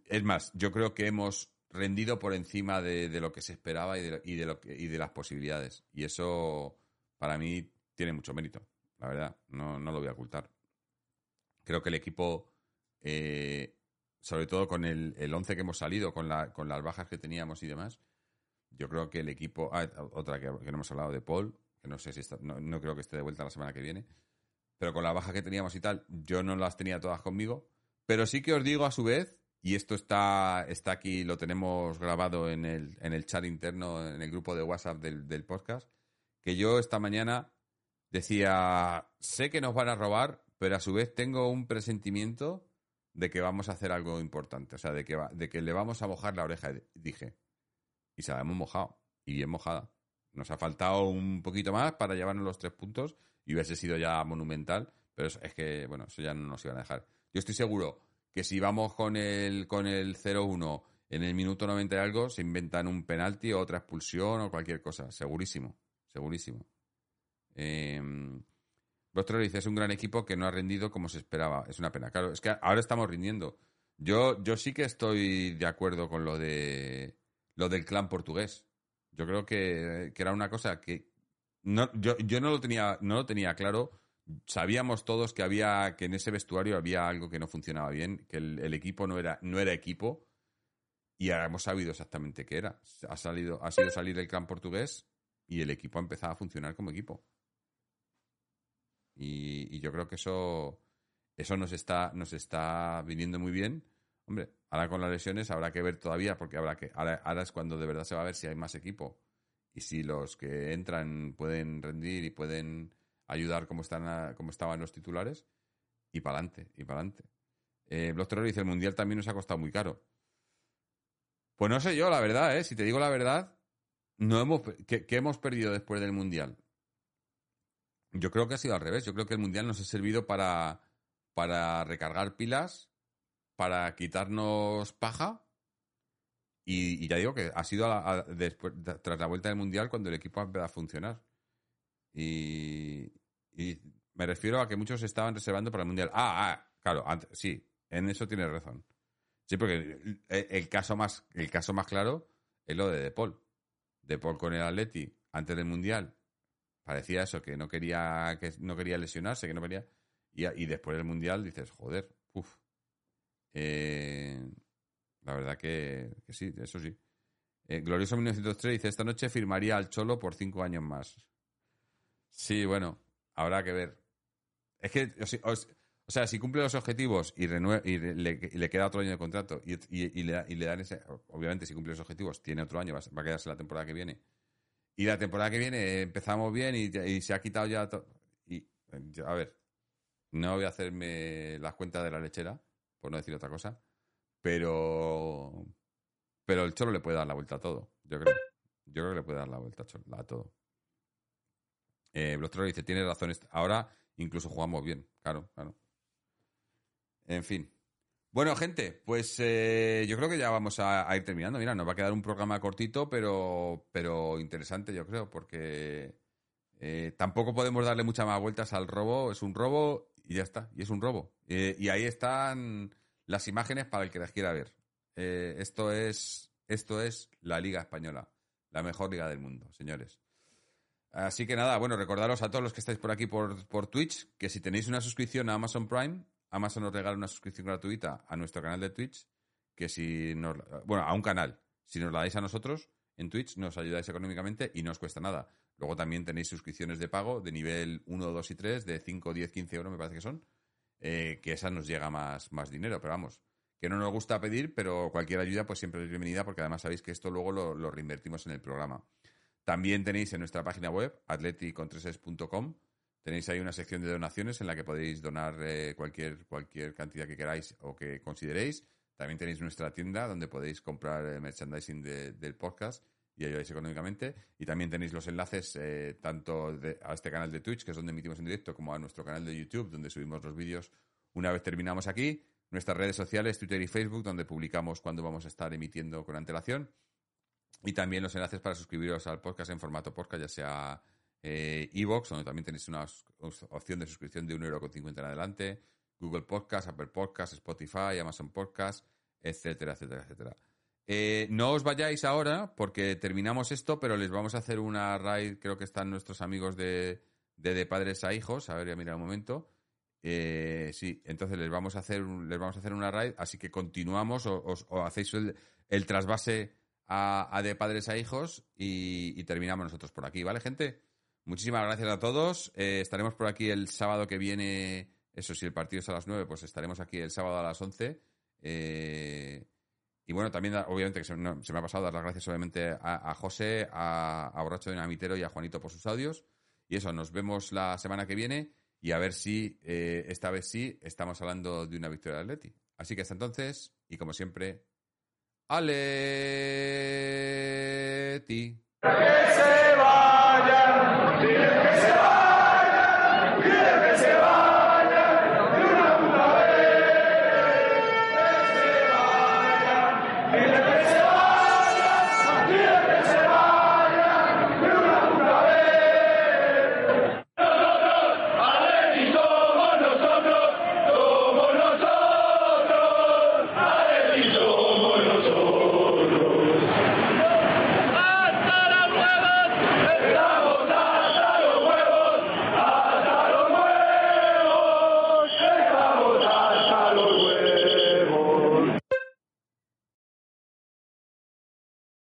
[SPEAKER 1] Es más, yo creo que hemos rendido por encima de, lo que se esperaba y de, y de, lo que, y de las posibilidades. Y eso, para mí, tiene mucho mérito. La verdad, no, no lo voy a ocultar. Creo que el equipo, eh, sobre todo con el, el 11 que hemos salido, con, la, con las bajas que teníamos y demás, yo creo que el equipo. Ah, otra que, que no hemos hablado de Paul, que no sé si está, no, creo que esté de vuelta la semana que viene, pero con la baja que teníamos y tal, yo no las tenía todas conmigo. Pero sí que os digo a su vez, y esto está, está aquí, lo tenemos grabado en el, en el chat interno, en el grupo de WhatsApp del, del podcast, que yo esta mañana decía, sé que nos van a robar, pero a su vez tengo un presentimiento de que vamos a hacer algo importante, o sea, de que, de que le vamos a mojar la oreja, dije. Y se la hemos mojado, y bien mojada. Nos ha faltado un poquito más para llevarnos los tres puntos y hubiese sido ya monumental, pero es, que, bueno, eso ya no nos iban a dejar. Yo estoy seguro que si vamos con el, con el 0-1 en el minuto 90 y algo, se inventan un penalti o otra expulsión o cualquier cosa. Segurísimo, segurísimo. Eh, Vostro dice, es un gran equipo que no ha rendido como se esperaba. Es una pena. Claro, es que ahora estamos rindiendo. Yo, yo sí que estoy de acuerdo con lo de lo del clan portugués. Yo creo que, era una cosa que no, yo, yo no lo tenía, no lo tenía claro. Sabíamos todos que había, que en ese vestuario había algo que no funcionaba bien, que el, equipo no era, no era equipo. Y ahora hemos sabido exactamente qué era. Ha salido, ha sido salir el clan portugués y el equipo ha empezado a funcionar como equipo. Y, y yo creo que eso, eso nos está, nos está viniendo muy bien Hombre, ahora con las lesiones habrá que ver todavía, porque habrá que, ahora, es cuando de verdad se va a ver si hay más equipo y si los que entran pueden rendir y pueden ayudar como, están como estaban los titulares. Y para adelante, y para adelante. Eh, dice, el Mundial también nos ha costado muy caro. Pues no sé yo, la verdad, ¿eh? Si te digo la verdad, no hemos, ¿qué, hemos perdido después del Mundial? Yo creo que ha sido al revés. Yo creo que el Mundial nos ha servido para, para recargar pilas para quitarnos paja. Y, ya digo que ha sido después, tras la vuelta del Mundial cuando el equipo ha empezado a funcionar. Y, me refiero a que muchos estaban reservando para el Mundial. Ah, ah claro, sí, en eso tienes razón. Sí, porque el, caso más, el caso más claro es lo de De Paul. De con el Atleti antes del Mundial parecía eso, que no quería, que no quería lesionarse, que no quería. Y, y después del Mundial dices, joder, uff, eh, la verdad que, sí, eso sí. Eh, Glorioso 1903 dice, esta noche firmaría al Cholo por cinco años más. Sí, bueno, habrá que ver. Es que, o, sea, si cumple los objetivos y, y, le, queda otro año de contrato y, le, dan ese... Obviamente, si cumple los objetivos, tiene otro año, va, a quedarse la temporada que viene. Y la temporada que viene empezamos bien y, se ha quitado ya... Y, a ver, no voy a hacerme las cuentas de la lechera, por no decir otra cosa. Pero. Pero el Cholo le puede dar la vuelta a todo, yo creo. Yo creo que le puede dar la vuelta a todo. Eh, dice, tiene razón. Ahora incluso jugamos bien, claro, claro. En fin. Bueno, gente, pues eh, yo creo que ya vamos a, ir terminando. Mira, nos va a quedar un programa cortito, pero, pero interesante, yo creo, porque eh, tampoco podemos darle muchas más vueltas al robo. Es un robo y ya está, y es un robo. Eh, y ahí están las imágenes para el que las quiera ver. Eh, esto, es, esto es la Liga Española, la mejor liga del mundo, señores. Así que nada, bueno, recordaros a todos los que estáis por aquí por, por Twitch que si tenéis una suscripción a Amazon Prime, Amazon nos regala una suscripción gratuita a nuestro canal de Twitch, que si nos, bueno, a un canal, si nos la dais a nosotros en Twitch, nos ayudáis económicamente y no os cuesta nada. Luego también tenéis suscripciones de pago de nivel 1, 2 y 3, de 5, 10, 15 euros me parece que son, eh, que esa nos llega más, más dinero, pero vamos, que no nos gusta pedir, pero cualquier ayuda pues siempre es bienvenida porque además sabéis que esto luego lo, reinvertimos en el programa. También tenéis en nuestra página web, atleticontreses.com, tenéis ahí una sección de donaciones en la que podéis donar eh, cualquier, cualquier cantidad que queráis o que consideréis. También tenéis nuestra tienda donde podéis comprar eh, merchandising del podcast y ayudáis económicamente. Y también tenéis los enlaces eh, tanto a este canal de Twitch, que es donde emitimos en directo, como a nuestro canal de YouTube, donde subimos los vídeos una vez terminamos aquí. Nuestras redes sociales, Twitter y Facebook, donde publicamos cuando vamos a estar emitiendo con antelación. Y también los enlaces para suscribiros al podcast en formato podcast, ya sea Evox, donde también tenéis una opción de suscripción de 1,50€ en adelante, Google Podcast, Apple Podcast, Spotify, Amazon Podcast, etcétera, etcétera, etcétera. Eh, no os vayáis ahora porque terminamos esto, pero les vamos a hacer una raid, creo que están nuestros amigos de, de, padres a hijos, a ver, ya mira un momento. Eh, sí, entonces les vamos a hacer les vamos a hacer una raid, así que continuamos o, hacéis el, trasvase a, de padres a hijos y, terminamos nosotros por aquí, ¿vale, gente? Muchísimas gracias a todos. Eh, estaremos por aquí el sábado que viene. Eso, si el partido es a las 9, pues estaremos aquí el sábado a las 11. Eh, y bueno, también, obviamente, que se, me ha pasado dar las gracias, obviamente, a, José, a, a Borracho de Namitero y a Juanito por sus audios. Y eso, nos vemos la semana que viene y a ver si, eh, esta vez sí, estamos hablando de una victoria de Atleti. Así que hasta entonces, y como siempre, Aleti. Se vayan, que se vayan, que se